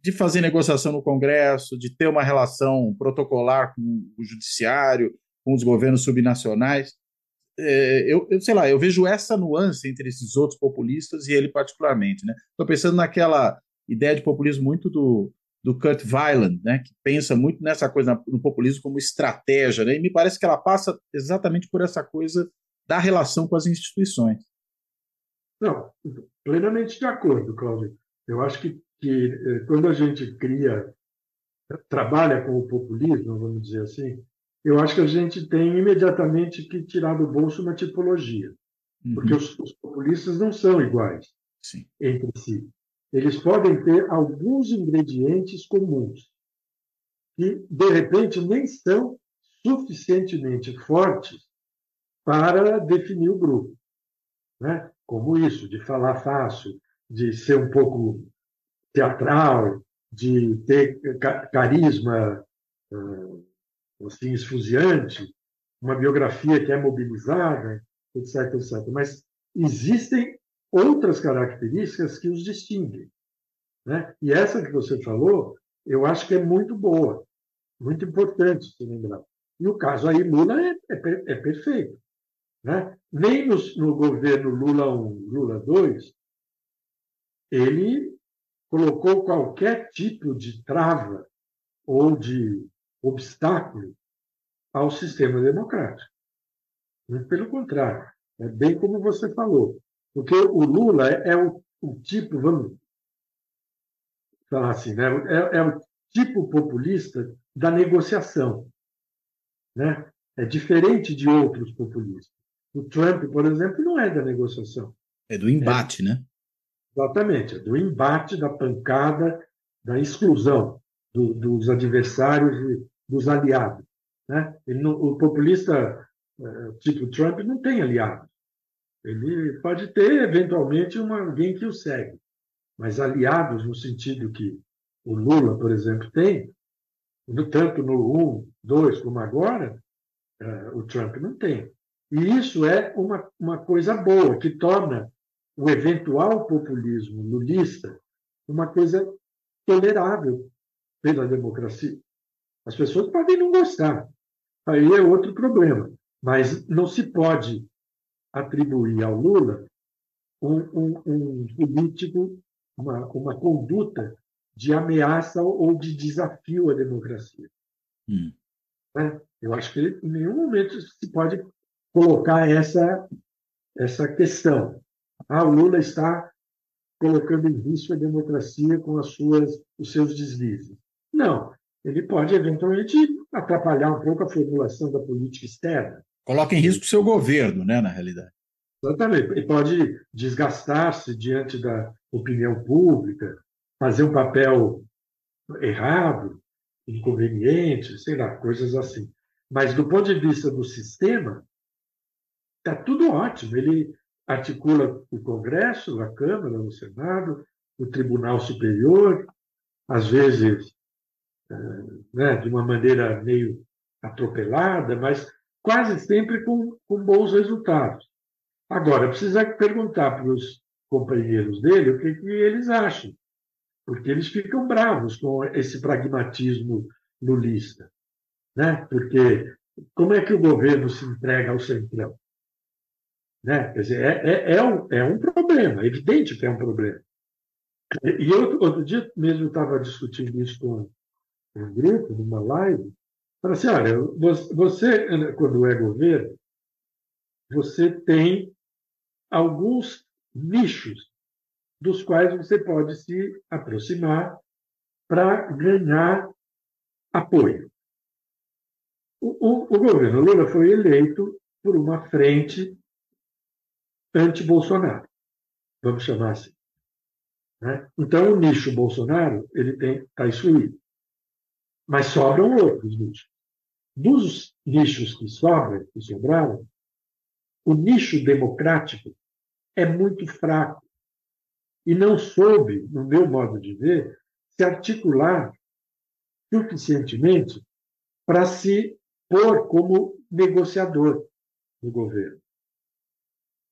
de fazer negociação no Congresso, de ter uma relação protocolar com o judiciário, com os governos subnacionais. É, eu, eu, sei lá, eu vejo essa nuance entre esses outros populistas e ele particularmente. Estou né? pensando naquela ideia de populismo muito do, do Kurt Weiland, né, que pensa muito nessa coisa no populismo como estratégia, né, e me parece que ela passa exatamente por essa coisa da relação com as instituições. Não, plenamente de acordo, Cláudio. Eu acho que, que eh, quando a gente cria, trabalha com o populismo, vamos dizer assim, eu acho que a gente tem imediatamente que tirar do bolso uma tipologia, uhum. porque os, os, populistas não são iguais Sim. entre si. Eles podem ter alguns ingredientes comuns que, de repente, nem são suficientemente fortes para definir o grupo. Né? Como isso, de falar fácil, de ser um pouco teatral, de ter carisma assim, esfuziante, uma biografia que é mobilizada, etc, etc. Mas existem outras características que os distinguem. Né? E essa que você falou, eu acho que é muito boa, muito importante se lembrar. E o caso aí, Lula é, é, é perfeito. Né? Nem no, no, governo Lula 1, Lula 2, ele colocou qualquer tipo de trava ou de obstáculo ao sistema democrático. Muito pelo contrário, é bem como você falou. Porque o Lula é, o, o tipo, vamos falar assim, né? é, é o tipo populista da negociação. Né? É diferente de outros populistas. O Trump, por exemplo, não é da negociação. É do embate, é, né? Exatamente, é do embate, da pancada, da exclusão do, dos adversários dos aliados. Né? Não, o populista eh, tipo Trump não tem aliados. Ele pode ter, eventualmente, uma, alguém que o segue. Mas aliados, no sentido que o Lula, por exemplo, tem, tanto no 1, 2 como agora, uh, o Trump não tem. E isso é uma, uma coisa boa, que torna o eventual populismo lulista uma coisa tolerável pela democracia. As pessoas podem não gostar, aí é outro problema, mas não se pode atribuir ao Lula um, um, um político, uma, uma conduta de ameaça ou de desafio à democracia. Hum. Né? Eu acho que em nenhum momento se pode colocar essa, essa questão. Ah, o Lula está colocando em risco a democracia com as suas, os seus deslizes. Não, ele pode eventualmente atrapalhar um pouco a formulação da política externa, Coloca em risco o seu governo, né, na realidade. Exatamente. E pode desgastar-se diante da opinião pública, fazer um papel errado, inconveniente, sei lá, coisas assim. Mas, do ponto de vista do sistema, está tudo ótimo. Ele articula o Congresso, a Câmara, o Senado, o Tribunal Superior, às vezes né, de uma maneira meio atropelada, mas quase sempre com, com bons resultados. Agora, precisa perguntar para os companheiros dele o que, que eles acham, porque eles ficam bravos com esse pragmatismo lulista. Né? Porque como é que o governo se entrega ao centrão? Né? Quer dizer, é, é, é, um, é um problema, é evidente que é um problema. E eu, outro dia mesmo estava discutindo isso com um grupo, numa live, Fala assim, olha, você, quando é governo, você tem alguns nichos dos quais você pode se aproximar para ganhar apoio. O, o, o, governo Lula foi eleito por uma frente anti-Bolsonaro, vamos chamar assim. Né? Então, o nicho Bolsonaro ele está excluído. Mas sobram outros nichos. Dos nichos que sobram, que sobraram, o nicho democrático é muito fraco e não soube, no meu modo de ver, se articular suficientemente para se pôr como negociador do governo.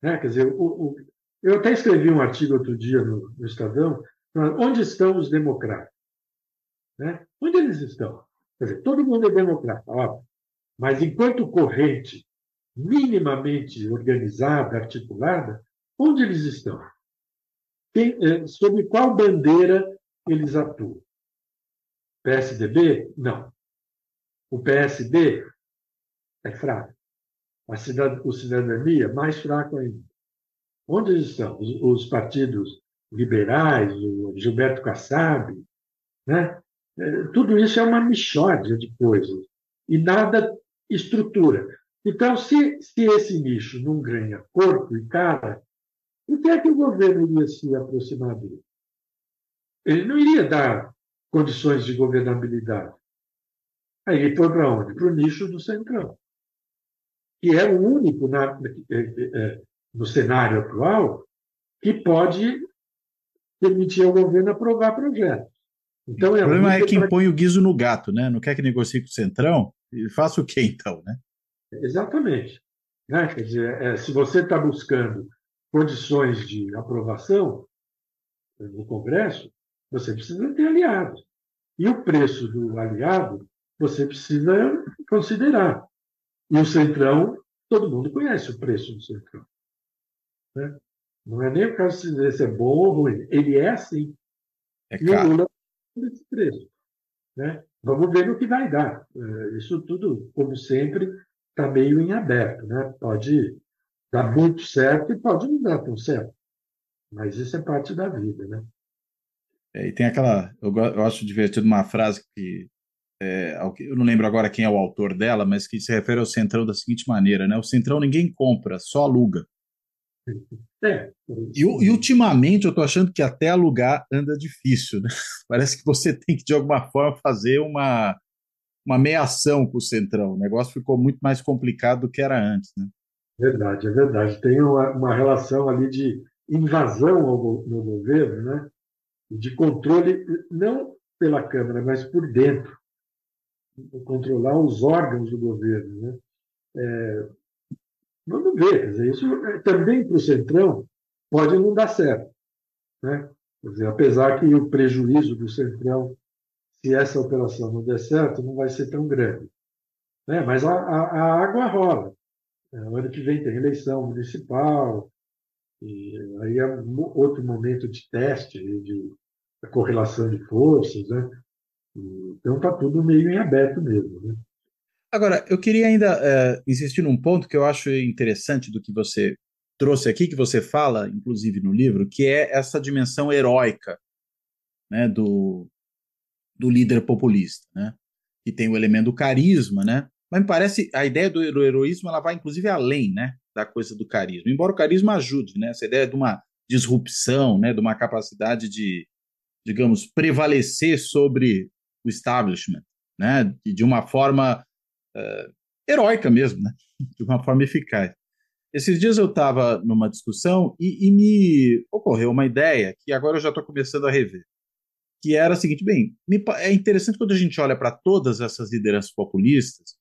Né? Quer dizer, o, o, eu até escrevi um artigo outro dia no, no Estadão, onde estão os democratas? Né? Onde eles estão? Quer dizer, todo mundo é democrata, óbvio. Mas enquanto corrente minimamente organizada, articulada, onde eles estão? Quem, eh, sob qual bandeira eles atuam? PSDB? Não. O PSD é fraco. A cidad... o cidadania, mais fraco ainda. Onde estão os, os partidos liberais, o Gilberto Kassab? Né? É, tudo isso é uma mixórdia de coisas e nada estrutura. Então, se, se esse nicho não ganha corpo e cara, o que é que o governo iria se aproximar dele? Ele não iria dar condições de governabilidade. Aí ele foi para onde? Para o nicho do Centrão, que é o único na, é, no cenário atual que pode permitir ao governo aprovar projetos. Então, é o problema é quem pra... põe o guiso no gato, né? Não quer que negocie com o Centrão? Faça o quê, então, né? Exatamente. Né? Quer dizer, é, se você está buscando condições de aprovação no Congresso, você precisa ter aliados. E o preço do aliado você precisa considerar. E o Centrão, todo mundo conhece o preço do Centrão. Né? Não é nem o caso se é bom ou ruim. Ele é assim. É e o Lula esse preço. Né? Vamos ver no que vai dar. É, isso tudo, como sempre, está meio em aberto. Né? Pode dar muito certo e pode não dar tão certo. Mas isso é parte da vida. Né? É, e tem aquela. Eu, acho divertido uma frase que. É, eu não lembro agora quem é o autor dela, mas que se refere ao Centrão da seguinte maneira: né? o Centrão ninguém compra, só aluga. É. E, e, ultimamente eu estou achando que até alugar anda difícil. Né? Parece que você tem que, de alguma forma, fazer uma, uma meação com o Centrão. O negócio ficou muito mais complicado do que era antes. Né? Verdade, é verdade. Tem uma, uma relação ali de invasão ao, no governo, né? de controle, não pela Câmara, mas por dentro. Controlar os órgãos do governo. Né? É, Vamos ver, dizer, isso é, também para o Centrão pode não dar certo. Né? Dizer, apesar que o prejuízo do Centrão, se essa operação não der certo, não vai ser tão grande. Né? Mas a, a, a água rola. É, ano que vem tem eleição municipal, e aí é outro momento de teste, de, de correlação de forças. Né? Então está tudo meio em aberto mesmo. Né? Agora, eu queria ainda uh, insistir num ponto que eu acho interessante do que você trouxe aqui, que você fala, inclusive no livro, que é essa dimensão heróica né, do, do líder populista, né, que tem o elemento do carisma, né, mas me parece a ideia do heroísmo ela vai inclusive além né, da coisa do carisma, embora o carisma ajude, né, essa ideia de uma disrupção, né, de uma capacidade de, digamos, prevalecer sobre o establishment, né, de uma forma uh, heróica mesmo, né? de uma forma eficaz. Esses dias eu estava numa discussão e, e, me ocorreu uma ideia que agora eu já estou começando a rever, que era a seguinte: bem, me, é interessante quando a gente olha para todas essas lideranças populistas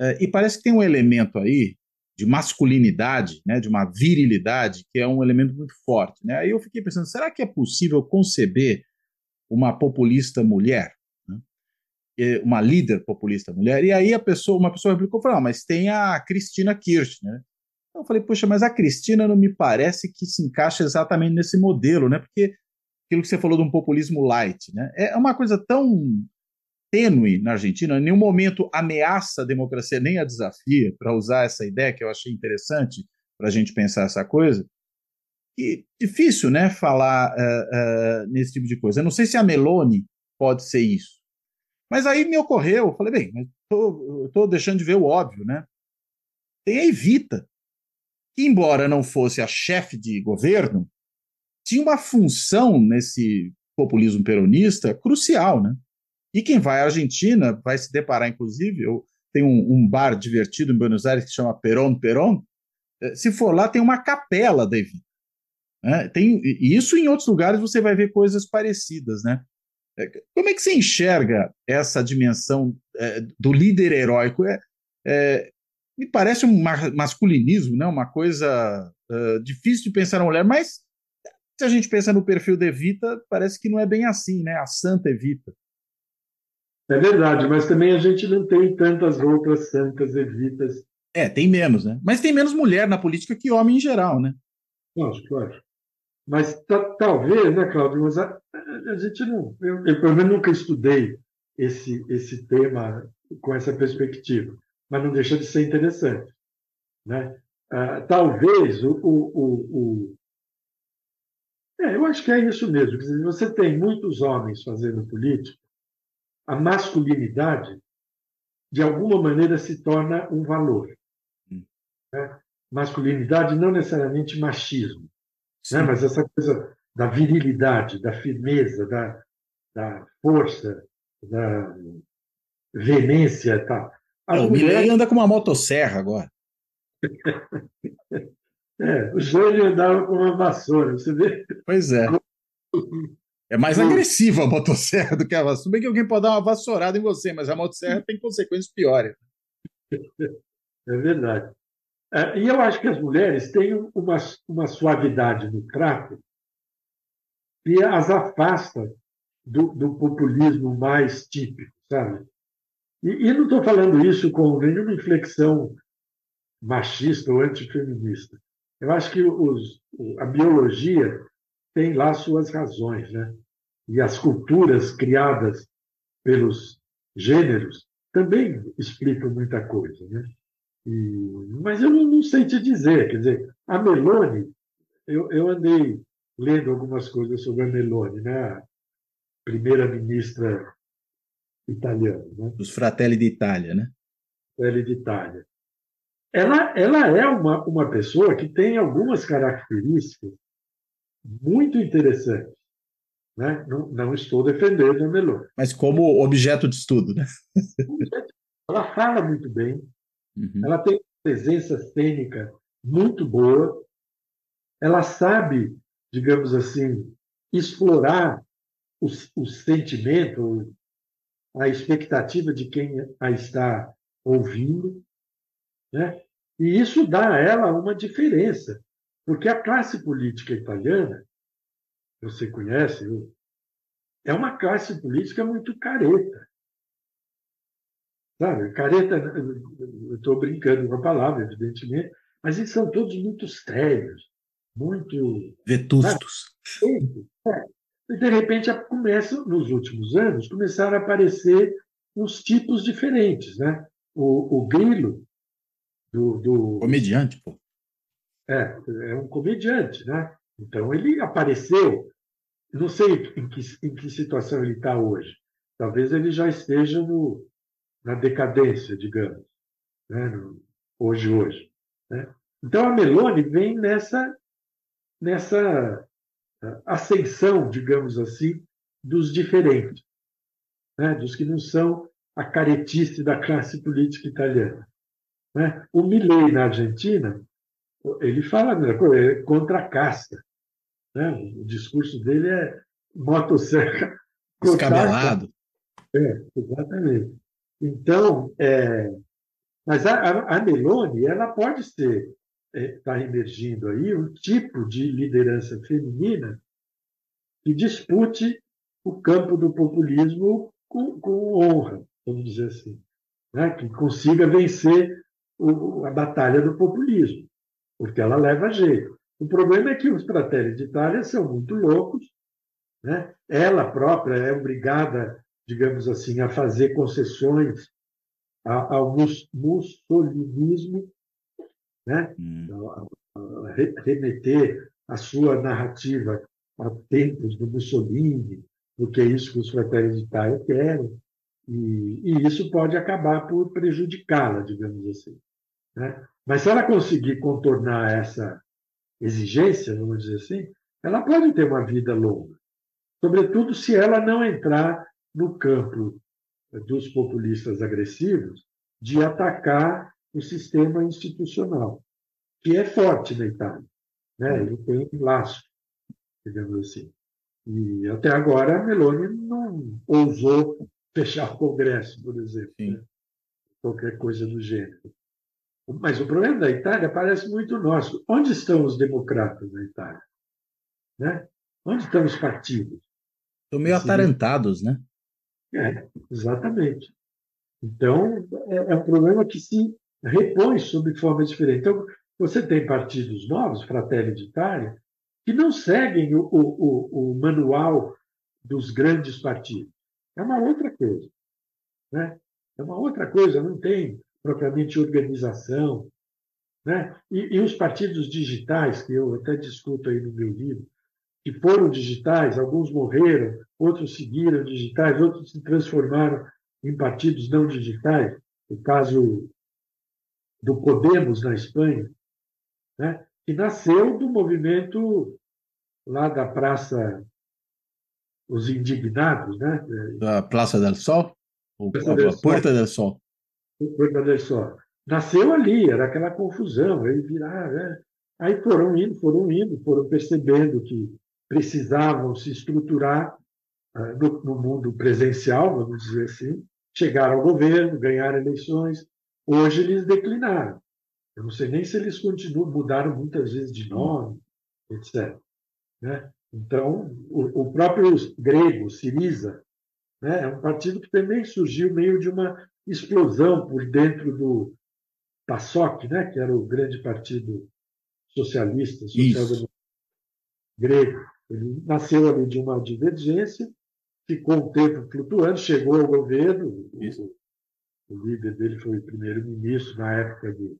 uh, e parece que tem um elemento aí de masculinidade, né, de uma virilidade, que é um elemento muito forte. Né? Aí eu fiquei pensando: será que é possível conceber uma populista mulher? Uma líder populista mulher. E aí a pessoa, uma pessoa replicou, falou, ah, mas tem a Cristina Kirchner. Né? Eu falei, puxa, mas a Cristina não me parece que se encaixa exatamente nesse modelo, né? Porque aquilo que você falou de um populismo light, né? É uma coisa tão tênue na Argentina, em nenhum momento ameaça a democracia, nem a desafia, para usar essa ideia que eu achei interessante para a gente pensar essa coisa. E difícil, né, falar uh, uh, nesse tipo de coisa. Eu não sei se a Meloni pode ser isso. Mas aí me ocorreu, eu falei, bem, estou deixando de ver o óbvio, né? Tem a Evita, que, embora não fosse a chefe de governo, tinha uma função nesse populismo peronista crucial, né? E quem vai à Argentina vai se deparar, inclusive, eu tenho um, um bar divertido em Buenos Aires que chama Perón Perón. Eh, se for lá, tem uma capela da Evita. Né? Tem, e isso em outros lugares você vai ver coisas parecidas, né? É, como é que você enxerga essa dimensão é, do líder heróico? É, é, me parece um masculinismo, né? uma coisa uh, difícil de pensar na mulher, mas se a gente pensa no perfil de Evita, parece que não é bem assim, né? A santa Evita. É verdade, mas também a gente não tem tantas outras santas Evitas. É, tem menos, né? Mas tem menos mulher na política que homem em geral, né? Lógico, claro. Mas talvez, né, Cláudio, mas a, a, gente não. Eu, eu, pelo menos, nunca estudei esse, esse tema com essa perspectiva, mas não deixa de ser interessante. Né? Ah, talvez o, o, o, é, eu acho que é isso mesmo. Dizer, você tem muitos homens fazendo política, a masculinidade, de alguma maneira, se torna um valor. Hum. Né? Masculinidade não necessariamente machismo, né? mas essa coisa da virilidade, da firmeza, da, da força, da veemência é, o mulher... anda com uma motosserra agora. É, o Jânio andava com uma vassoura, você vê? Pois é. É mais agressiva a motosserra do que a vassoura. Bem que alguém pode dar uma vassourada em você, mas a motosserra tem consequências piores. É verdade. É, e eu acho que as mulheres têm uma, uma suavidade no trato que as afasta do, do populismo mais típico, sabe? E, e não estou falando isso com nenhuma inflexão machista ou antifeminista. Eu acho que os, a biologia tem lá suas razões, né? E as culturas criadas pelos gêneros também explicam muita coisa, né? E, mas eu não, não, sei te dizer, quer dizer, a Meloni, eu, eu andei lendo algumas coisas sobre a Meloni, né? A primeira-ministra italiana. Né? Os Fratelli d'Italia, né? Fratelli d'Italia ela, ela é uma, uma pessoa que tem algumas características muito interessantes. Né? Não, não estou defendendo a Meloni. Mas como objeto de estudo, né? Ela fala muito bem, uhum. ela tem presença cênica muito boa, ela sabe, digamos assim, explorar o, o sentimento, a expectativa de quem a está ouvindo. Né? E isso dá a ela uma diferença, porque a classe política italiana, você conhece, é uma classe política muito careta. Sabe? Careta, estou brincando com a palavra, evidentemente, mas eles são todos muito sérios, muito. Vetustos. É. E, de repente, começa, nos últimos anos, começaram a aparecer uns tipos diferentes. Né? O, o Grilo do, do... Comediante, pô. É, é um comediante, né? Então ele apareceu, não sei em que, em que situação ele está hoje. Talvez ele já esteja no, na decadência, digamos, né? Hoje, hoje. Né? Então a Meloni vem nessa, nessa ascensão, digamos assim, dos diferentes, né? dos que não são a caretice da classe política italiana. Né? O Milley, na Argentina, ele fala é contra a casta. Né? O discurso dele é motosserra. Escabelado. É, exatamente. Então, é, mas a, a Meloni, ela pode ser, está é, emergindo aí, um tipo de liderança feminina que dispute o campo do populismo com, com honra, vamos dizer assim, né? que consiga vencer o, a batalha do populismo, porque ela leva jeito. O problema é que os fratelli de Itália são muito loucos, né? ela própria é obrigada, digamos assim, a fazer concessões ao mussolinismo, né? Hum. A remeter a sua narrativa a tempos do Mussolini, porque é isso que os fratelli de Itália querem, e, e isso pode acabar por prejudicá-la, digamos assim. Né? Mas se ela conseguir contornar essa exigência, vamos dizer assim, ela pode ter uma vida longa. Sobretudo se ela não entrar no campo dos populistas agressivos de atacar o sistema institucional, que é forte na Itália. Né? Ele tem laço, digamos assim. E até agora a Meloni não ousou fechar o Congresso, por exemplo. Né? Qualquer coisa do gênero. Mas o problema da Itália parece muito nosso. Onde estão os democratas na Itália? Né? Onde estão os partidos? Estão meio atarantados, né? É, exatamente. Então, é, é um problema que se repõe sob forma diferente. Então, você tem partidos novos, Fratelli d'Italia, que não seguem o, o, o, manual dos grandes partidos. É uma outra coisa. Né? É uma outra coisa, não tem propriamente organização. Né? E, e os partidos digitais, que eu até discuto aí no meu livro, que foram digitais, alguns morreram, outros seguiram digitais, outros se transformaram em partidos não digitais. O caso do Podemos na Espanha, né? que nasceu do movimento lá da Praça Os Indignados, né? Da Praça del Sol? Ou Praça del Sol. Puerta del Sol. Puerta del Sol. Nasceu ali, era aquela confusão, aí virar, né? Aí foram indo, foram indo, foram percebendo que precisavam se estruturar no, no, mundo presencial, vamos dizer assim, chegaram ao governo, ganharam eleições. Hoje eles declinaram. Eu não sei nem se eles continuam, mudaram muitas vezes de nome, etc. Né? Então, o, o, próprio grego, Siriza, né, é um partido que também surgiu meio de uma explosão por dentro do PASOK, né, que era o grande partido socialista, social grego. Ele nasceu ali de uma divergência, ficou um tempo flutuando, chegou ao governo. O, o, líder dele foi o primeiro-ministro na época do,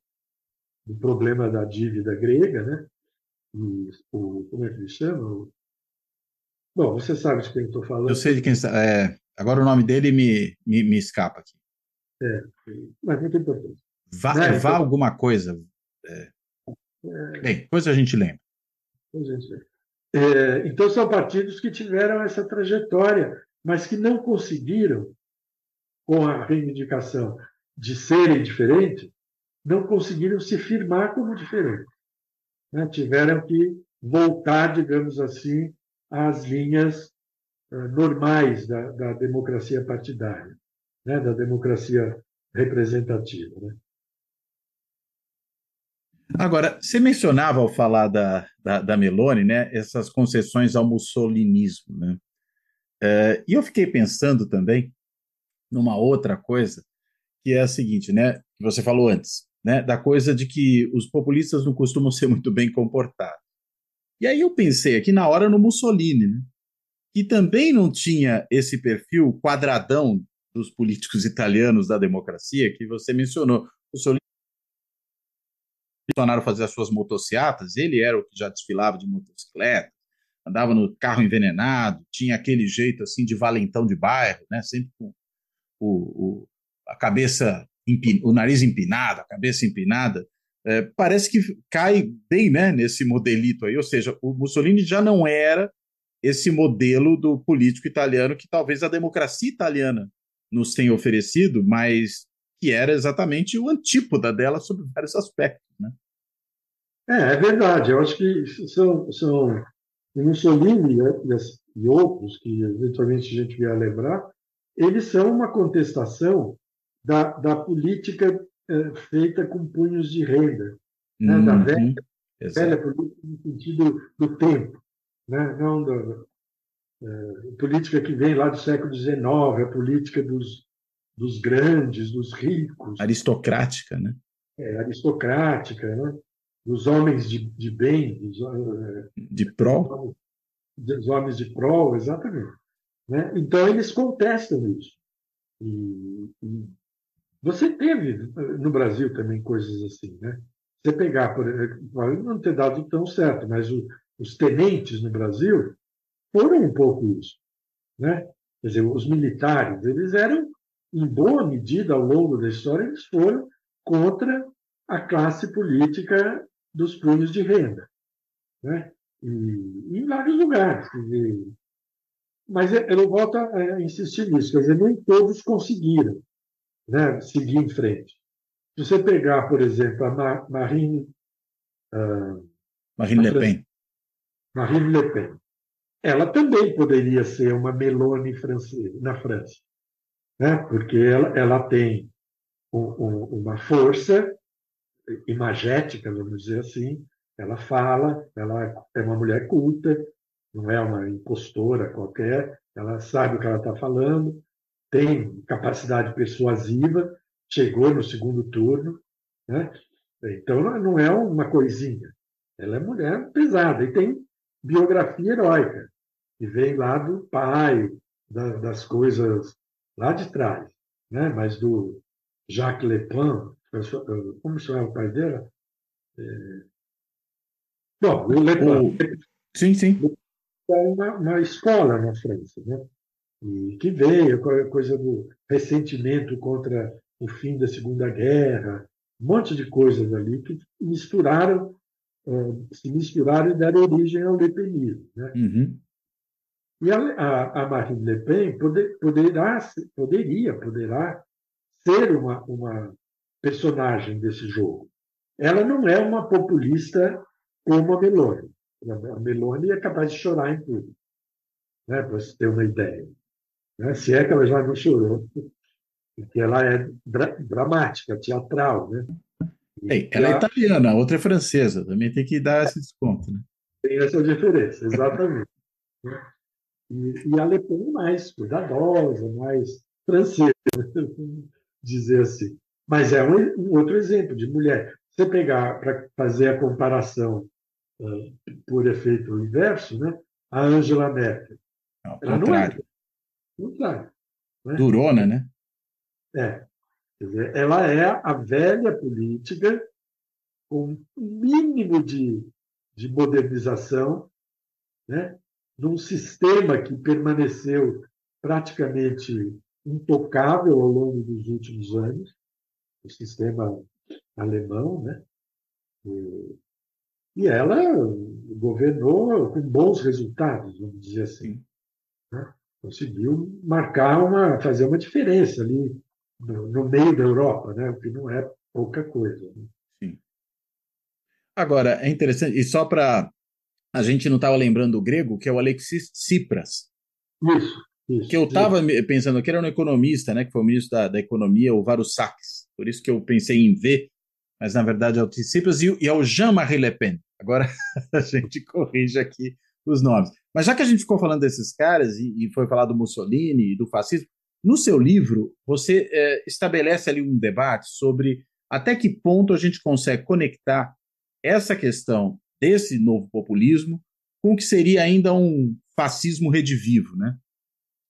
do, problema da dívida grega, né? E o, como é que ele chama? Bom, você sabe de quem estou falando. Eu sei de quem está. É, agora o nome dele me, me, me escapa aqui. É, mas muito importante. Vá, né? vá então, alguma coisa. É... É... Bem, depois a gente lembra. Depois a gente lembra. É, então, são partidos que tiveram essa trajetória, mas que não conseguiram, com a reivindicação de serem diferentes, não conseguiram se firmar como diferentes. Né? Tiveram que voltar, digamos assim, às linhas uh, normais da, da, democracia partidária, né? da democracia representativa. Né? Agora, você mencionava ao falar da, da, da Meloni, né, essas concessões ao mussolinismo, né? É, e eu fiquei pensando também numa outra coisa, que é a seguinte, né, que você falou antes, né, da coisa de que os populistas não costumam ser muito bem comportados. E aí eu pensei aqui na hora no Mussolini, né, que também não tinha esse perfil quadradão dos políticos italianos da democracia que você mencionou. Mussolini Bolsonaro fazia as suas motocicletas, ele era o que já desfilava de motocicleta, andava no carro envenenado, tinha aquele jeito assim de valentão de bairro, né? Sempre com o, o a cabeça, o nariz empinado, a cabeça empinada. É, parece que cai bem né, nesse modelito aí, ou seja, o Mussolini já não era esse modelo do político italiano que talvez a democracia italiana nos tenha oferecido, mas que era exatamente o antípoda dela sobre vários aspectos. Né? É, é verdade. Eu acho que são, são o Mussolini e, e outros, que eventualmente a gente vier lembrar, eles são uma contestação da, da política é, feita com punhos de renda, né? uhum, da velha, velha, política no sentido do tempo, né? não da é, política que vem lá do século XIX, a política dos, dos grandes, dos ricos. Aristocrática, né? É, aristocrática, né? dos homens de, de bem, dos, é, de pró. Dos homens de pró, exatamente. Né? Então, eles contestam isso. E, e, você teve no Brasil também coisas assim, né? Você pegar, por exemplo, não ter dado tão certo, mas o, os tenentes no Brasil foram um pouco isso, né? Quer dizer, os militares, eles eram em boa medida, ao longo da história, eles foram contra a classe política dos punhos de renda. Né? E, em vários lugares. E, mas eu volto a insistir nisso, quer dizer, nem todos conseguiram né, seguir em frente. Se você pegar, por exemplo, a Marine, uh, Marine Le Pen. Marine Le Pen, ela também poderia ser uma Meloni francesa, na França né? porque ela, ela tem um, um, uma força imagética, vamos dizer assim, ela fala, ela é uma mulher culta, não é uma impostora qualquer, ela sabe o que ela está falando, tem capacidade persuasiva, chegou no segundo turno, né? então não é uma coisinha, ela é mulher pesada e tem biografia heróica, que vem lá do pai, da, das coisas lá de trás. né? mas do Jacques Lepin, como chama o pai dela? É... Bom, o Lepin. Sim, sim. É uma, uma escola na França, né? E que veio com a coisa do ressentimento contra o fim da Segunda Guerra, um monte de coisas ali que misturaram, uh, se misturaram e deram origem ao lepenismo. Né? Uhum. E a, a, a, Marine Le Pen poder, poderá, poderia, poderá ser uma, uma personagem desse jogo. Ela não é uma populista como a Meloni. A Meloni é capaz de chorar em tudo, né, para você ter uma ideia. Né? Se é que ela já não chorou porque ela é dra dramática, teatral, né? Ei, ela é italiana, a outra é francesa, também tem que dar esse desconto, né? Tem essa diferença, exatamente. E, e a Le Pen é mais cuidadosa, mais francesa, dizer assim. Mas é um, um, outro exemplo de mulher. Você pegar para fazer a comparação uh, por efeito inverso, né? A Angela Merkel. Não, ela contrário. não é. Contrário. Né? Durona, né? É. Dizer, ela é a velha política com um mínimo de, de modernização, né? Num sistema que permaneceu praticamente intocável ao longo dos últimos anos, o sistema alemão, né? E, ela governou com bons resultados, vamos dizer assim. Né? Conseguiu marcar uma, fazer uma diferença ali no, no, meio da Europa, né? o que não é pouca coisa. Né? Sim. Agora, é interessante, e só para. A gente não estava lembrando o grego, que é o Alexis Tsipras. Isso. Isso, que eu estava pensando que era um economista, né, que foi o ministro da, da Economia, o Varoufakis. Por isso que eu pensei em ver, mas na verdade é o Tsipras e, e é o Jean-Marie Le Pen. Agora a gente corrige aqui os nomes. Mas já que a gente ficou falando desses caras e, e foi falar do Mussolini e do fascismo, no seu livro, você é, estabelece ali um debate sobre até que ponto a gente consegue conectar essa questão desse novo populismo com o que seria ainda um fascismo redivivo, né?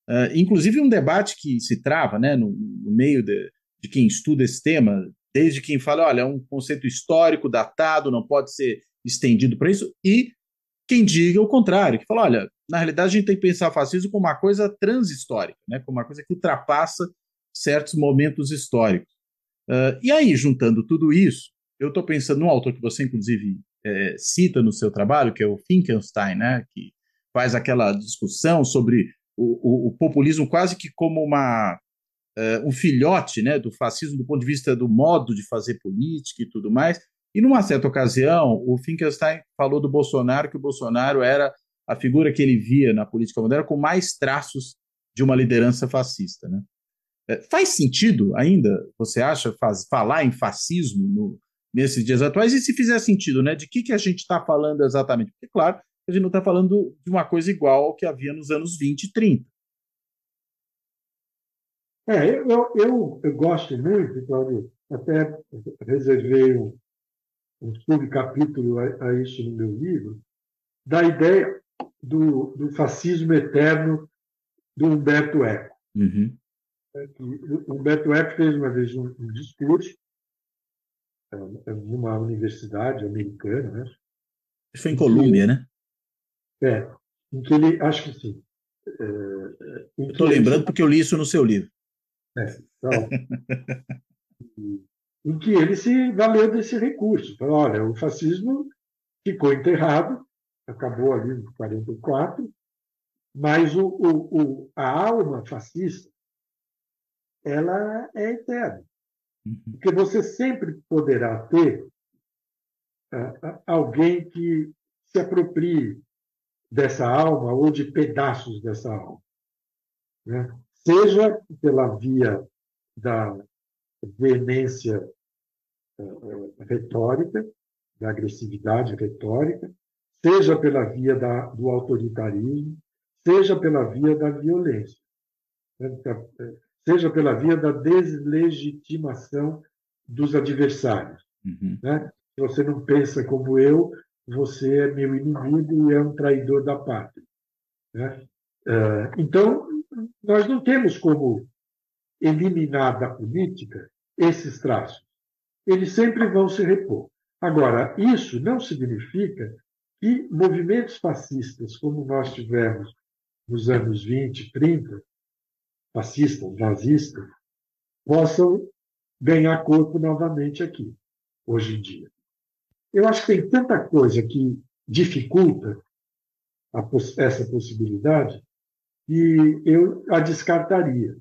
Uh, inclusive um debate que se trava, né, no, no meio de, de, quem estuda esse tema, desde quem fala, olha, é um conceito histórico datado, não pode ser estendido para isso, e quem diga o contrário, que fala, olha, na realidade a gente tem que pensar fascismo como uma coisa transhistórica, né? como uma coisa que ultrapassa certos momentos históricos. Uh, e aí, juntando tudo isso, eu estou pensando num autor que você, inclusive, é, cita no seu trabalho, que é o Finkelstein, né? que faz aquela discussão sobre o, o, o populismo quase que como uma, uh, um filhote né, do fascismo do ponto de vista do modo de fazer política e tudo mais. E numa certa ocasião, o Finkelstein falou do Bolsonaro que o Bolsonaro era a figura que ele via na política moderna com mais traços de uma liderança fascista. Né? É, faz sentido ainda, você acha, faz, falar em fascismo no, nesses dias atuais? E se fizer sentido, né, de que, que a gente está falando exatamente? Porque, claro, a gente não está falando de uma coisa igual ao que havia nos anos 20 e 30. É, eu, eu, eu gosto muito, Claudio, até reservei um, um subcapítulo a, a isso no meu livro, da ideia do, do fascismo eterno do Humberto Eco. Uhum. É Humberto Eco fez uma vez um, um discurso numa universidade americana, né? Isso foi em Colômbia, né? É, em que ele, acho que sim. É, Estou lembrando ele... porque eu li isso no seu livro. É, então, em que ele se valeu desse recurso. Falou, olha, o fascismo ficou enterrado, acabou ali em 44, mas o, o, o, a alma fascista ela é eterna. Uhum. Porque você sempre poderá ter alguém que se aproprie dessa alma ou de pedaços dessa alma. Né? Seja pela via da veemência uh, retórica, da agressividade retórica, seja pela via da, do autoritarismo, seja pela via da violência, né? Seja pela via da deslegitimação dos adversários. Uhum. Né? Se você não pensa como eu, você é meu inimigo e é um traidor da pátria. Né? Uh, então, nós não temos como eliminar da política esses traços. Eles sempre vão se repor. Agora, isso não significa que movimentos fascistas, como nós tivemos nos anos 20, 30, fascistas, nazistas, possam ganhar corpo novamente aqui, hoje em dia. Eu acho que tem tanta coisa que dificulta essa possibilidade que eu a descartaria.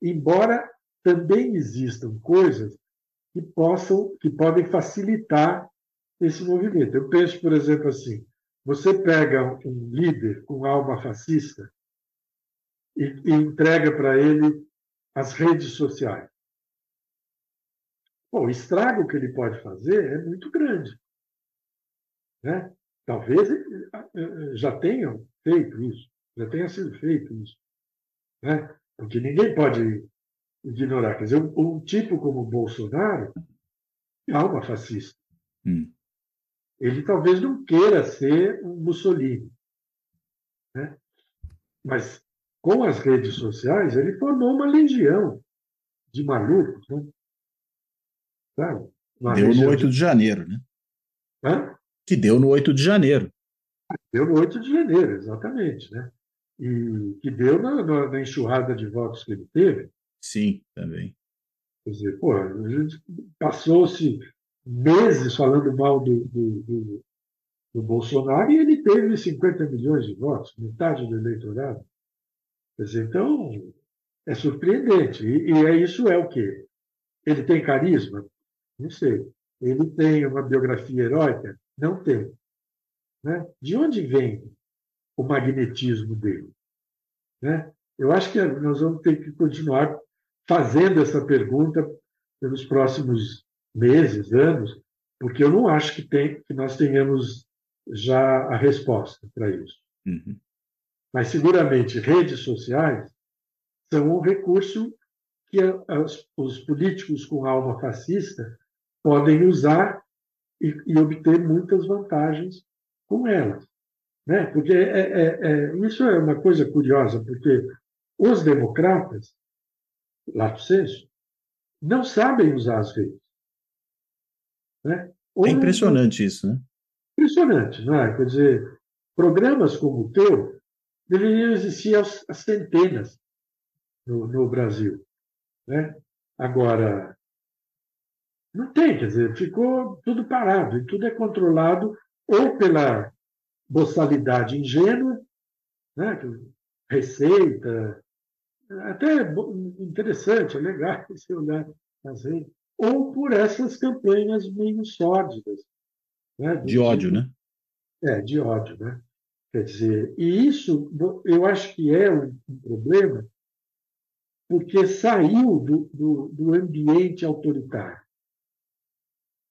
Embora também existam coisas que possam, que podem facilitar esse movimento. Eu penso, por exemplo, assim: você pega um líder com alma fascista e, e entrega para ele as redes sociais. Bom, o estrago que ele pode fazer é muito grande. Né? Talvez já tenham feito isso, já tenha sido feito isso. Né? Porque ninguém pode ignorar. Quer dizer, um, um tipo como Bolsonaro é alma fascista. Hum. Ele talvez não queira ser um Mussolini. Né? Mas com as redes sociais, ele formou uma legião de malucos. Né? Sabe? Uma deu no 8 de... de janeiro, né? Hã? Que deu no 8 de janeiro. Deu no 8 de janeiro, exatamente. Né? E que deu na, na, na enxurrada de votos que ele teve. Sim, também. Quer dizer, pô, passou-se meses falando mal do, do, do, do, Bolsonaro e ele teve 50 milhões de votos, metade do eleitorado. Então, é surpreendente. E, e é isso é o quê? Ele tem carisma? Não sei. Ele tem uma biografia heróica? Não tem. Né? De onde vem o magnetismo dele? Né? Eu acho que nós vamos ter que continuar fazendo essa pergunta pelos próximos meses, anos, porque eu não acho que, tem, que nós tenhamos já a resposta para isso. Uhum. Mas, seguramente, redes sociais são um recurso que os políticos com alma fascista podem usar e, e obter muitas vantagens com elas. Né? Porque é, é, é, isso é uma coisa curiosa, porque os democratas lato senso, não sabem usar as redes. Né? é impressionante isso, né? Impressionante, não é? Quer dizer, programas como o teu deveriam existir aos, às centenas no, no Brasil. Né? Agora, não tem, quer dizer, ficou tudo parado e tudo é controlado ou pela boçalidade ingênua, né? receita, até interessante, é legal esse olhar nas redes, ou por essas campanhas meio sórdidas. Né? De ódio, tipo, né? É, de ódio, né? Quer dizer, e isso eu acho que é um, um problema, porque saiu do, do, do, ambiente autoritário.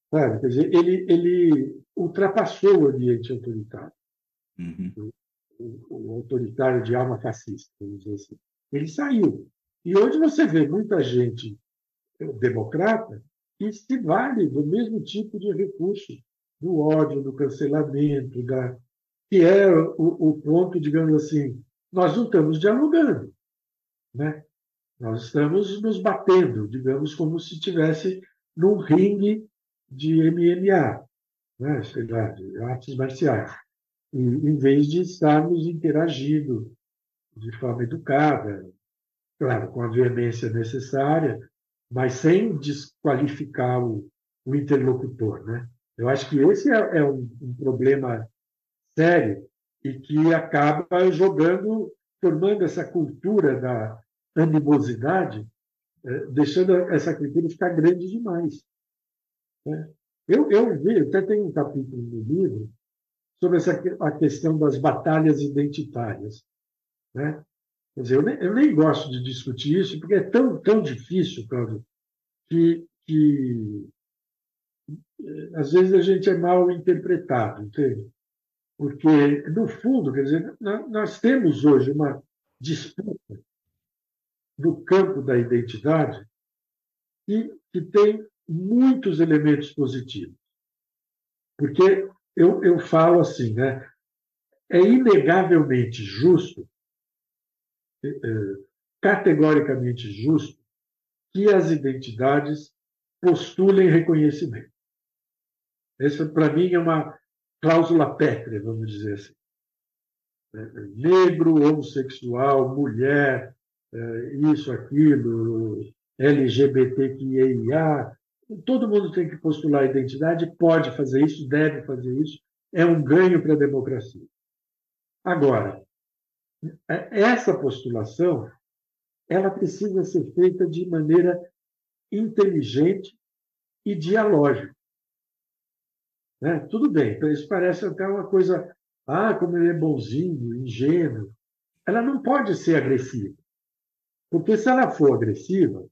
Sabe? Quer dizer, ele, ele ultrapassou o ambiente autoritário. Uhum. O, o, autoritário de alma fascista, vamos dizer assim. Ele saiu. E hoje você vê muita gente democrata que se vale do mesmo tipo de recurso, do ódio, do cancelamento, da, que é o, o ponto, digamos assim, nós não estamos dialogando, né? Nós estamos nos batendo, digamos, como se estivesse num ringue de MMA, né? sei lá, de artes marciais, e, em vez de estarmos interagindo de forma educada, claro, com a veemência necessária, mas sem desqualificar o, o interlocutor. Né? Eu acho que esse é, é um, um, problema sério e que acaba jogando, formando essa cultura da animosidade, é, deixando essa cultura ficar grande demais. Né? Eu, eu vi, até tem um capítulo no livro sobre essa, a questão das batalhas identitárias. Né? Quer dizer, eu nem, eu nem, gosto de discutir isso, porque é tão, tão difícil, Cláudio, que, que eh, às vezes a gente é mal interpretado, entende? Porque, no fundo, quer dizer, nós temos hoje uma disputa no campo da identidade que, que tem muitos elementos positivos. Porque eu, eu falo assim, né? É inegavelmente justo categoricamente justo que as identidades postulem reconhecimento. Essa, para mim, é uma cláusula pétrea, vamos dizer assim. Negro, homossexual, mulher, é, isso, aquilo, LGBTQIA, todo mundo tem que postular a identidade, pode fazer isso, deve fazer isso, é um ganho para a democracia. Agora, é, essa postulação ela precisa ser feita de maneira inteligente e dialógica. Né? Tudo bem, então isso parece até uma coisa, ah, como ele é bonzinho, ingênuo. Ela não pode ser agressiva, porque se ela for agressiva,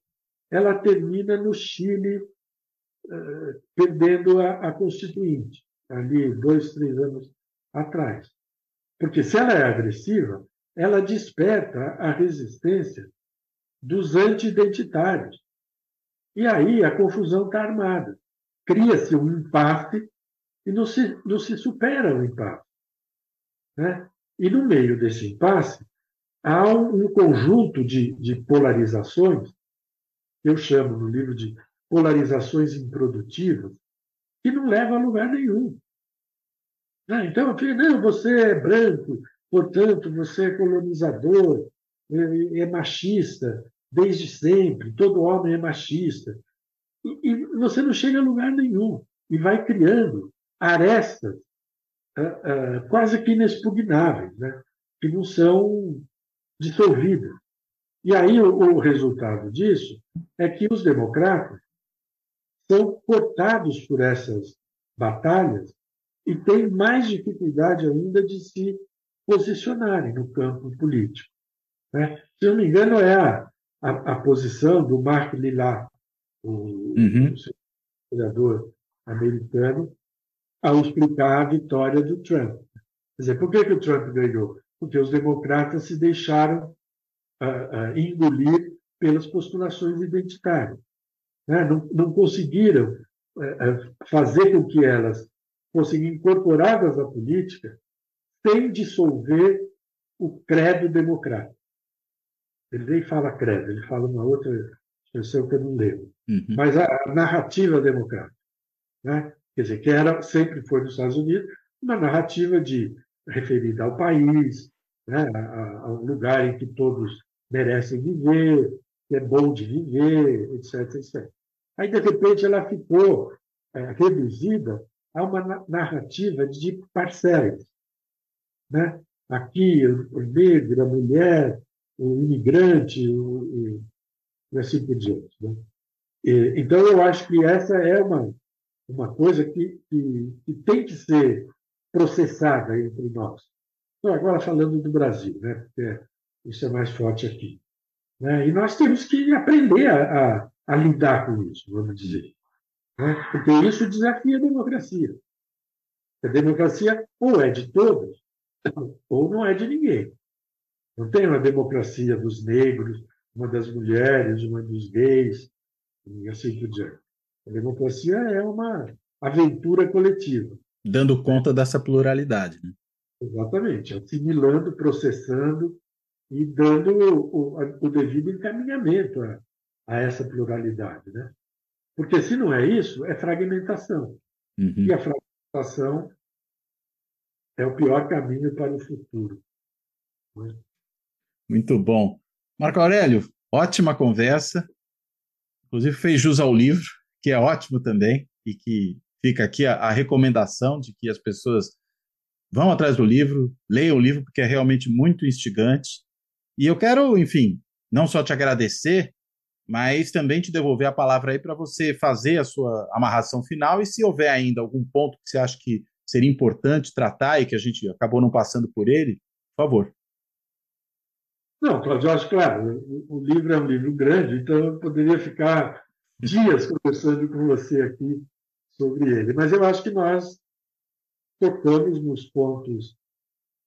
ela termina no Chile uh, perdendo a, a Constituinte, ali dois, três anos atrás. Porque se ela é agressiva, ela desperta a resistência dos anti-identitários. E aí a confusão está armada. Cria-se um impasse e não se, não se supera o impasse. Né? E no meio desse impasse, há um, um conjunto de, de polarizações, eu chamo no livro de polarizações improdutivas, que não levam a lugar nenhum. Ah, então, não, você é branco, portanto, você é colonizador, é, é machista desde sempre, todo homem é machista. E, e, você não chega a lugar nenhum e vai criando arestas uh, uh, quase que inexpugnáveis, né? que não são dissolvidas. E aí o, o resultado disso é que os democratas são cortados por essas batalhas e têm mais dificuldade ainda de se posicionarem no campo político. Né? Se não me engano, é a, a, a posição do Mark Lillard, o, uhum. vereador americano, ao explicar a vitória do Trump. Quer dizer, por que, que o Trump ganhou? Porque os democratas se deixaram uh, uh, engolir pelas postulações identitárias. Né? Não, não conseguiram uh, fazer com que elas fossem incorporadas à política sem dissolver o credo democrático. Ele nem fala credo, ele fala uma outra expressão que eu não lembro. Uhum. Mas a, narrativa democrática. Né? Quer dizer, que era, sempre foi nos Estados Unidos, uma narrativa de referida ao país, né? ao lugar em que todos merecem viver, que é bom de viver, etc. etc. Aí, de repente, ela ficou é, reduzida a uma narrativa de parcelas. Né? Aqui, o negro, a mulher, o imigrante, o, e assim por diante. Né? E, então, eu acho que essa é uma, uma coisa que, que, que tem que ser processada entre nós. Então, agora falando do Brasil, né? porque isso é mais forte aqui. Né? E nós temos que aprender a, a, a lidar com isso, vamos dizer. Né? Porque isso desafia a democracia. A democracia ou é de todos, ou não é de ninguém. Não tem uma democracia dos negros, uma das mulheres, uma dos gays, e assim por diante. A democracia é uma aventura coletiva. Dando conta dessa pluralidade. Né? Exatamente, assimilando, processando e dando o, o, o devido encaminhamento a, a, essa pluralidade. Né? Porque se não é isso, é fragmentação. Uhum. E a fragmentação é o pior caminho para o futuro. Né? Muito bom. Marco Aurélio, ótima conversa. Inclusive fez jus ao livro, que é ótimo também, e que fica aqui a, a recomendação de que as pessoas vão atrás do livro, leiam o livro, porque é realmente muito instigante. E eu quero, enfim, não só te agradecer, mas também te devolver a palavra aí para você fazer a sua amarração final e se houver ainda algum ponto que você acha que seria importante tratar e que a gente acabou não passando por ele, por favor. Não, Cláudio, acho claro, o livro é um livro grande, então eu poderia ficar dias conversando com você aqui sobre ele. Mas eu acho que nós tocamos nos pontos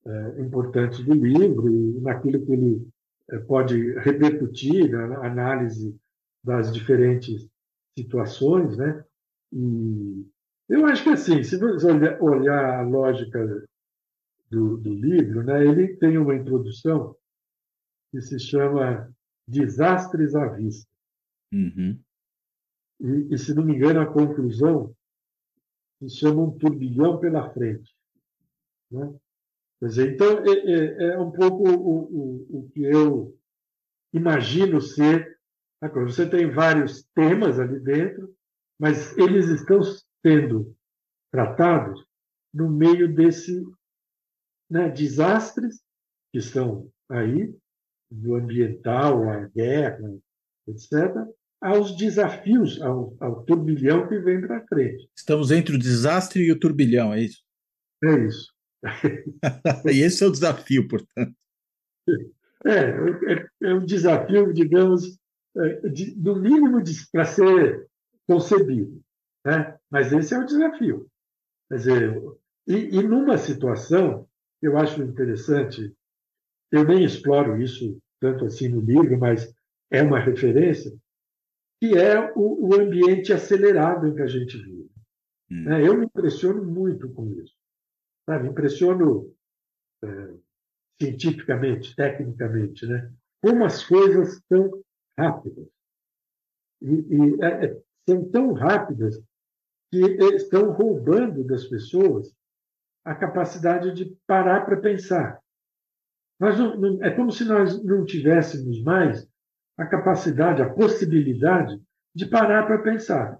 é, importantes do livro e naquilo que ele é, pode repercutir na análise das diferentes situações, né? E eu acho que assim, se você olhar a lógica do, do livro, né, ele tem uma introdução que se chama desastres à vista. Uhum. E, e, se não me engano, a conclusão se chama um turbilhão pela frente. Né? Quer dizer, então, é, é, é um pouco o, o, o, que eu imagino ser. Você tem vários temas ali dentro, mas eles estão sendo tratados no meio desse né, desastres que estão aí, do ambiental, a guerra, etc., aos desafios, ao, ao turbilhão que vem para frente. Estamos entre o desastre e o turbilhão, é isso? É isso. e esse é o desafio, portanto. É, é, é um desafio, digamos, é, de, do mínimo para ser concebido. Né? Mas esse é o desafio. Quer dizer, e, e numa situação, eu acho interessante, eu nem exploro isso tanto assim no livro, mas é uma referência, que é o, o ambiente acelerado em que a gente vive. Hum. É, eu me impressiono muito com isso. Me impressiono é, cientificamente, tecnicamente, né? como as coisas são rápidas. E, e é, é são tão rápidas que estão roubando das pessoas a capacidade de parar para pensar. Nós não, não, é como se nós não tivéssemos mais a capacidade, a possibilidade de parar para pensar,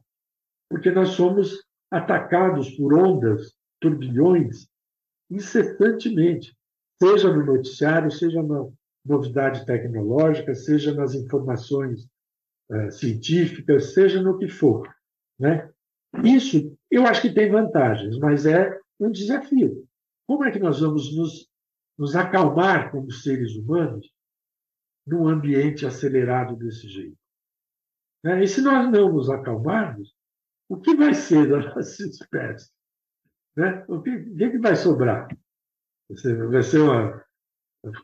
porque nós somos atacados por ondas, turbilhões, incessantemente, seja no noticiário, seja na novidade tecnológica, seja nas informações uh, científicas, seja no que for. Né? Isso eu acho que tem vantagens, mas é um desafio. Como é que nós vamos nos, nos acalmar como seres humanos num ambiente acelerado desse jeito? Né? E se nós não nos acalmarmos, o que vai ser da nossa espécie? Né? O que, o que vai sobrar? Vai ser uma,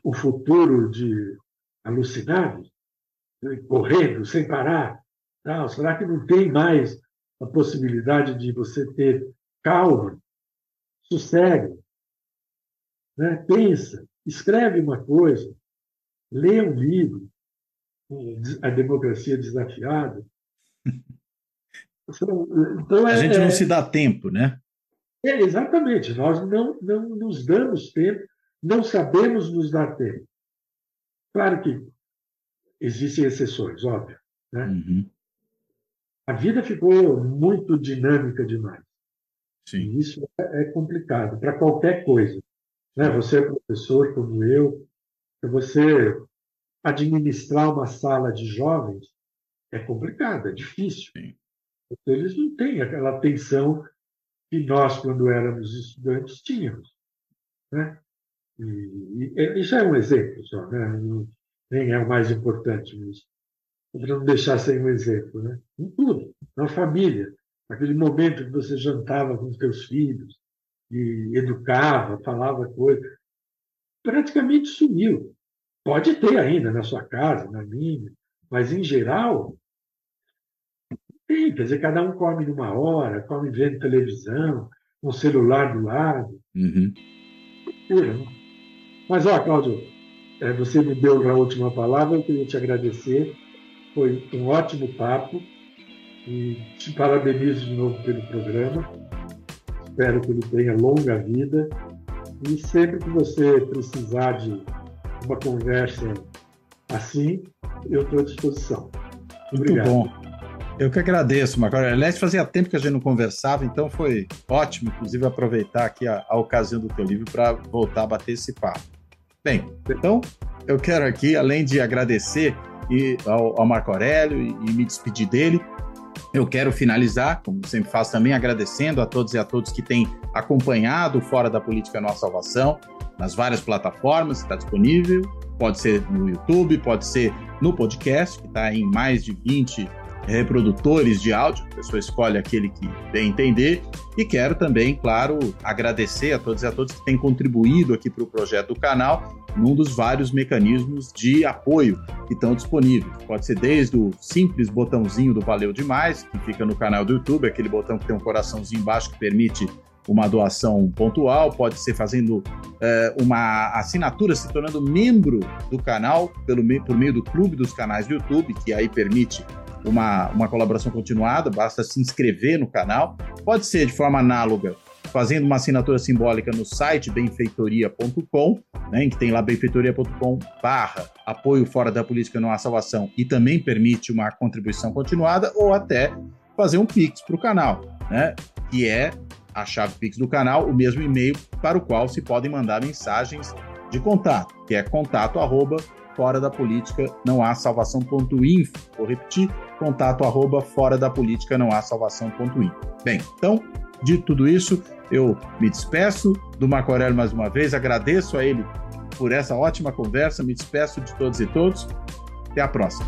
um futuro de alucinados, correndo sem parar? Será que não tem mais a possibilidade de você ter calma Sossegue. Né? Pensa, escreve uma coisa, lê um livro, A Democracia Desafiada. Então, é, a gente não é, se dá tempo, né? É, exatamente. Nós não, não nos damos tempo, não sabemos nos dar tempo. Claro que existem exceções, óbvio. Né? Uhum. A vida ficou muito dinâmica demais. Sim. isso é, é complicado para qualquer coisa. Né? Você é professor como eu, você administrar uma sala de jovens é complicado, é difícil. Sim. Eles não têm aquela atenção que nós, quando éramos estudantes, tínhamos. Né? E, e, isso é um exemplo só, né? Não, nem é o mais importante, mas para não deixar sem um exemplo. Né? Em tudo, na família aquele momento que você jantava com os teus filhos e educava, falava coisas, praticamente sumiu. Pode ter ainda na sua casa, na minha, mas em geral tem, quer dizer, cada um come numa hora, come vendo televisão, com o celular do lado. Uhum. Mas, ó, Cláudio, é, você me deu a última palavra, eu queria te agradecer. Foi um ótimo papo. E te parabenizo de novo pelo programa. Espero que ele tenha longa vida. E sempre que você precisar de uma conversa assim, eu estou à disposição. Muito Obrigado. bom. Eu que agradeço, Marco. Aliás, fazia tempo que a gente não conversava, então foi ótimo, inclusive, aproveitar aqui a, a ocasião do teu livro para voltar a bater esse papo. Bem, então eu quero aqui, além de agradecer e ao, ao Marco Aurélio e, e me despedir dele, eu quero finalizar, como sempre faço também, agradecendo a todos e a todos que têm acompanhado Fora da Política Nossa Salvação, nas várias plataformas, está disponível. Pode ser no YouTube, pode ser no podcast, que está em mais de 20 reprodutores de áudio, a pessoa escolhe aquele que bem entender. E quero também, claro, agradecer a todos e a todos que têm contribuído aqui para o projeto do canal, num dos vários mecanismos de apoio que estão disponíveis. Pode ser desde o simples botãozinho do Valeu Demais, que fica no canal do YouTube, aquele botão que tem um coraçãozinho embaixo que permite uma doação pontual, pode ser fazendo é, uma assinatura, se tornando membro do canal pelo, por meio do clube dos canais do YouTube, que aí permite uma, uma colaboração continuada, basta se inscrever no canal. Pode ser de forma análoga, fazendo uma assinatura simbólica no site benfeitoria.com, né, em que tem lá benfeitoria.com barra apoio fora da política não há salvação e também permite uma contribuição continuada, ou até fazer um Pix para o canal, né, que é a chave Pix do canal, o mesmo e-mail para o qual se podem mandar mensagens de contato, que é contato arroba fora da política não há salvação.info. Vou repetir, contato arroba fora da política não há salvação.info. Bem, então, dito tudo isso, eu me despeço do Marco Aurélio mais uma vez, agradeço a ele por essa ótima conversa, me despeço de todos e todos. Até a próxima.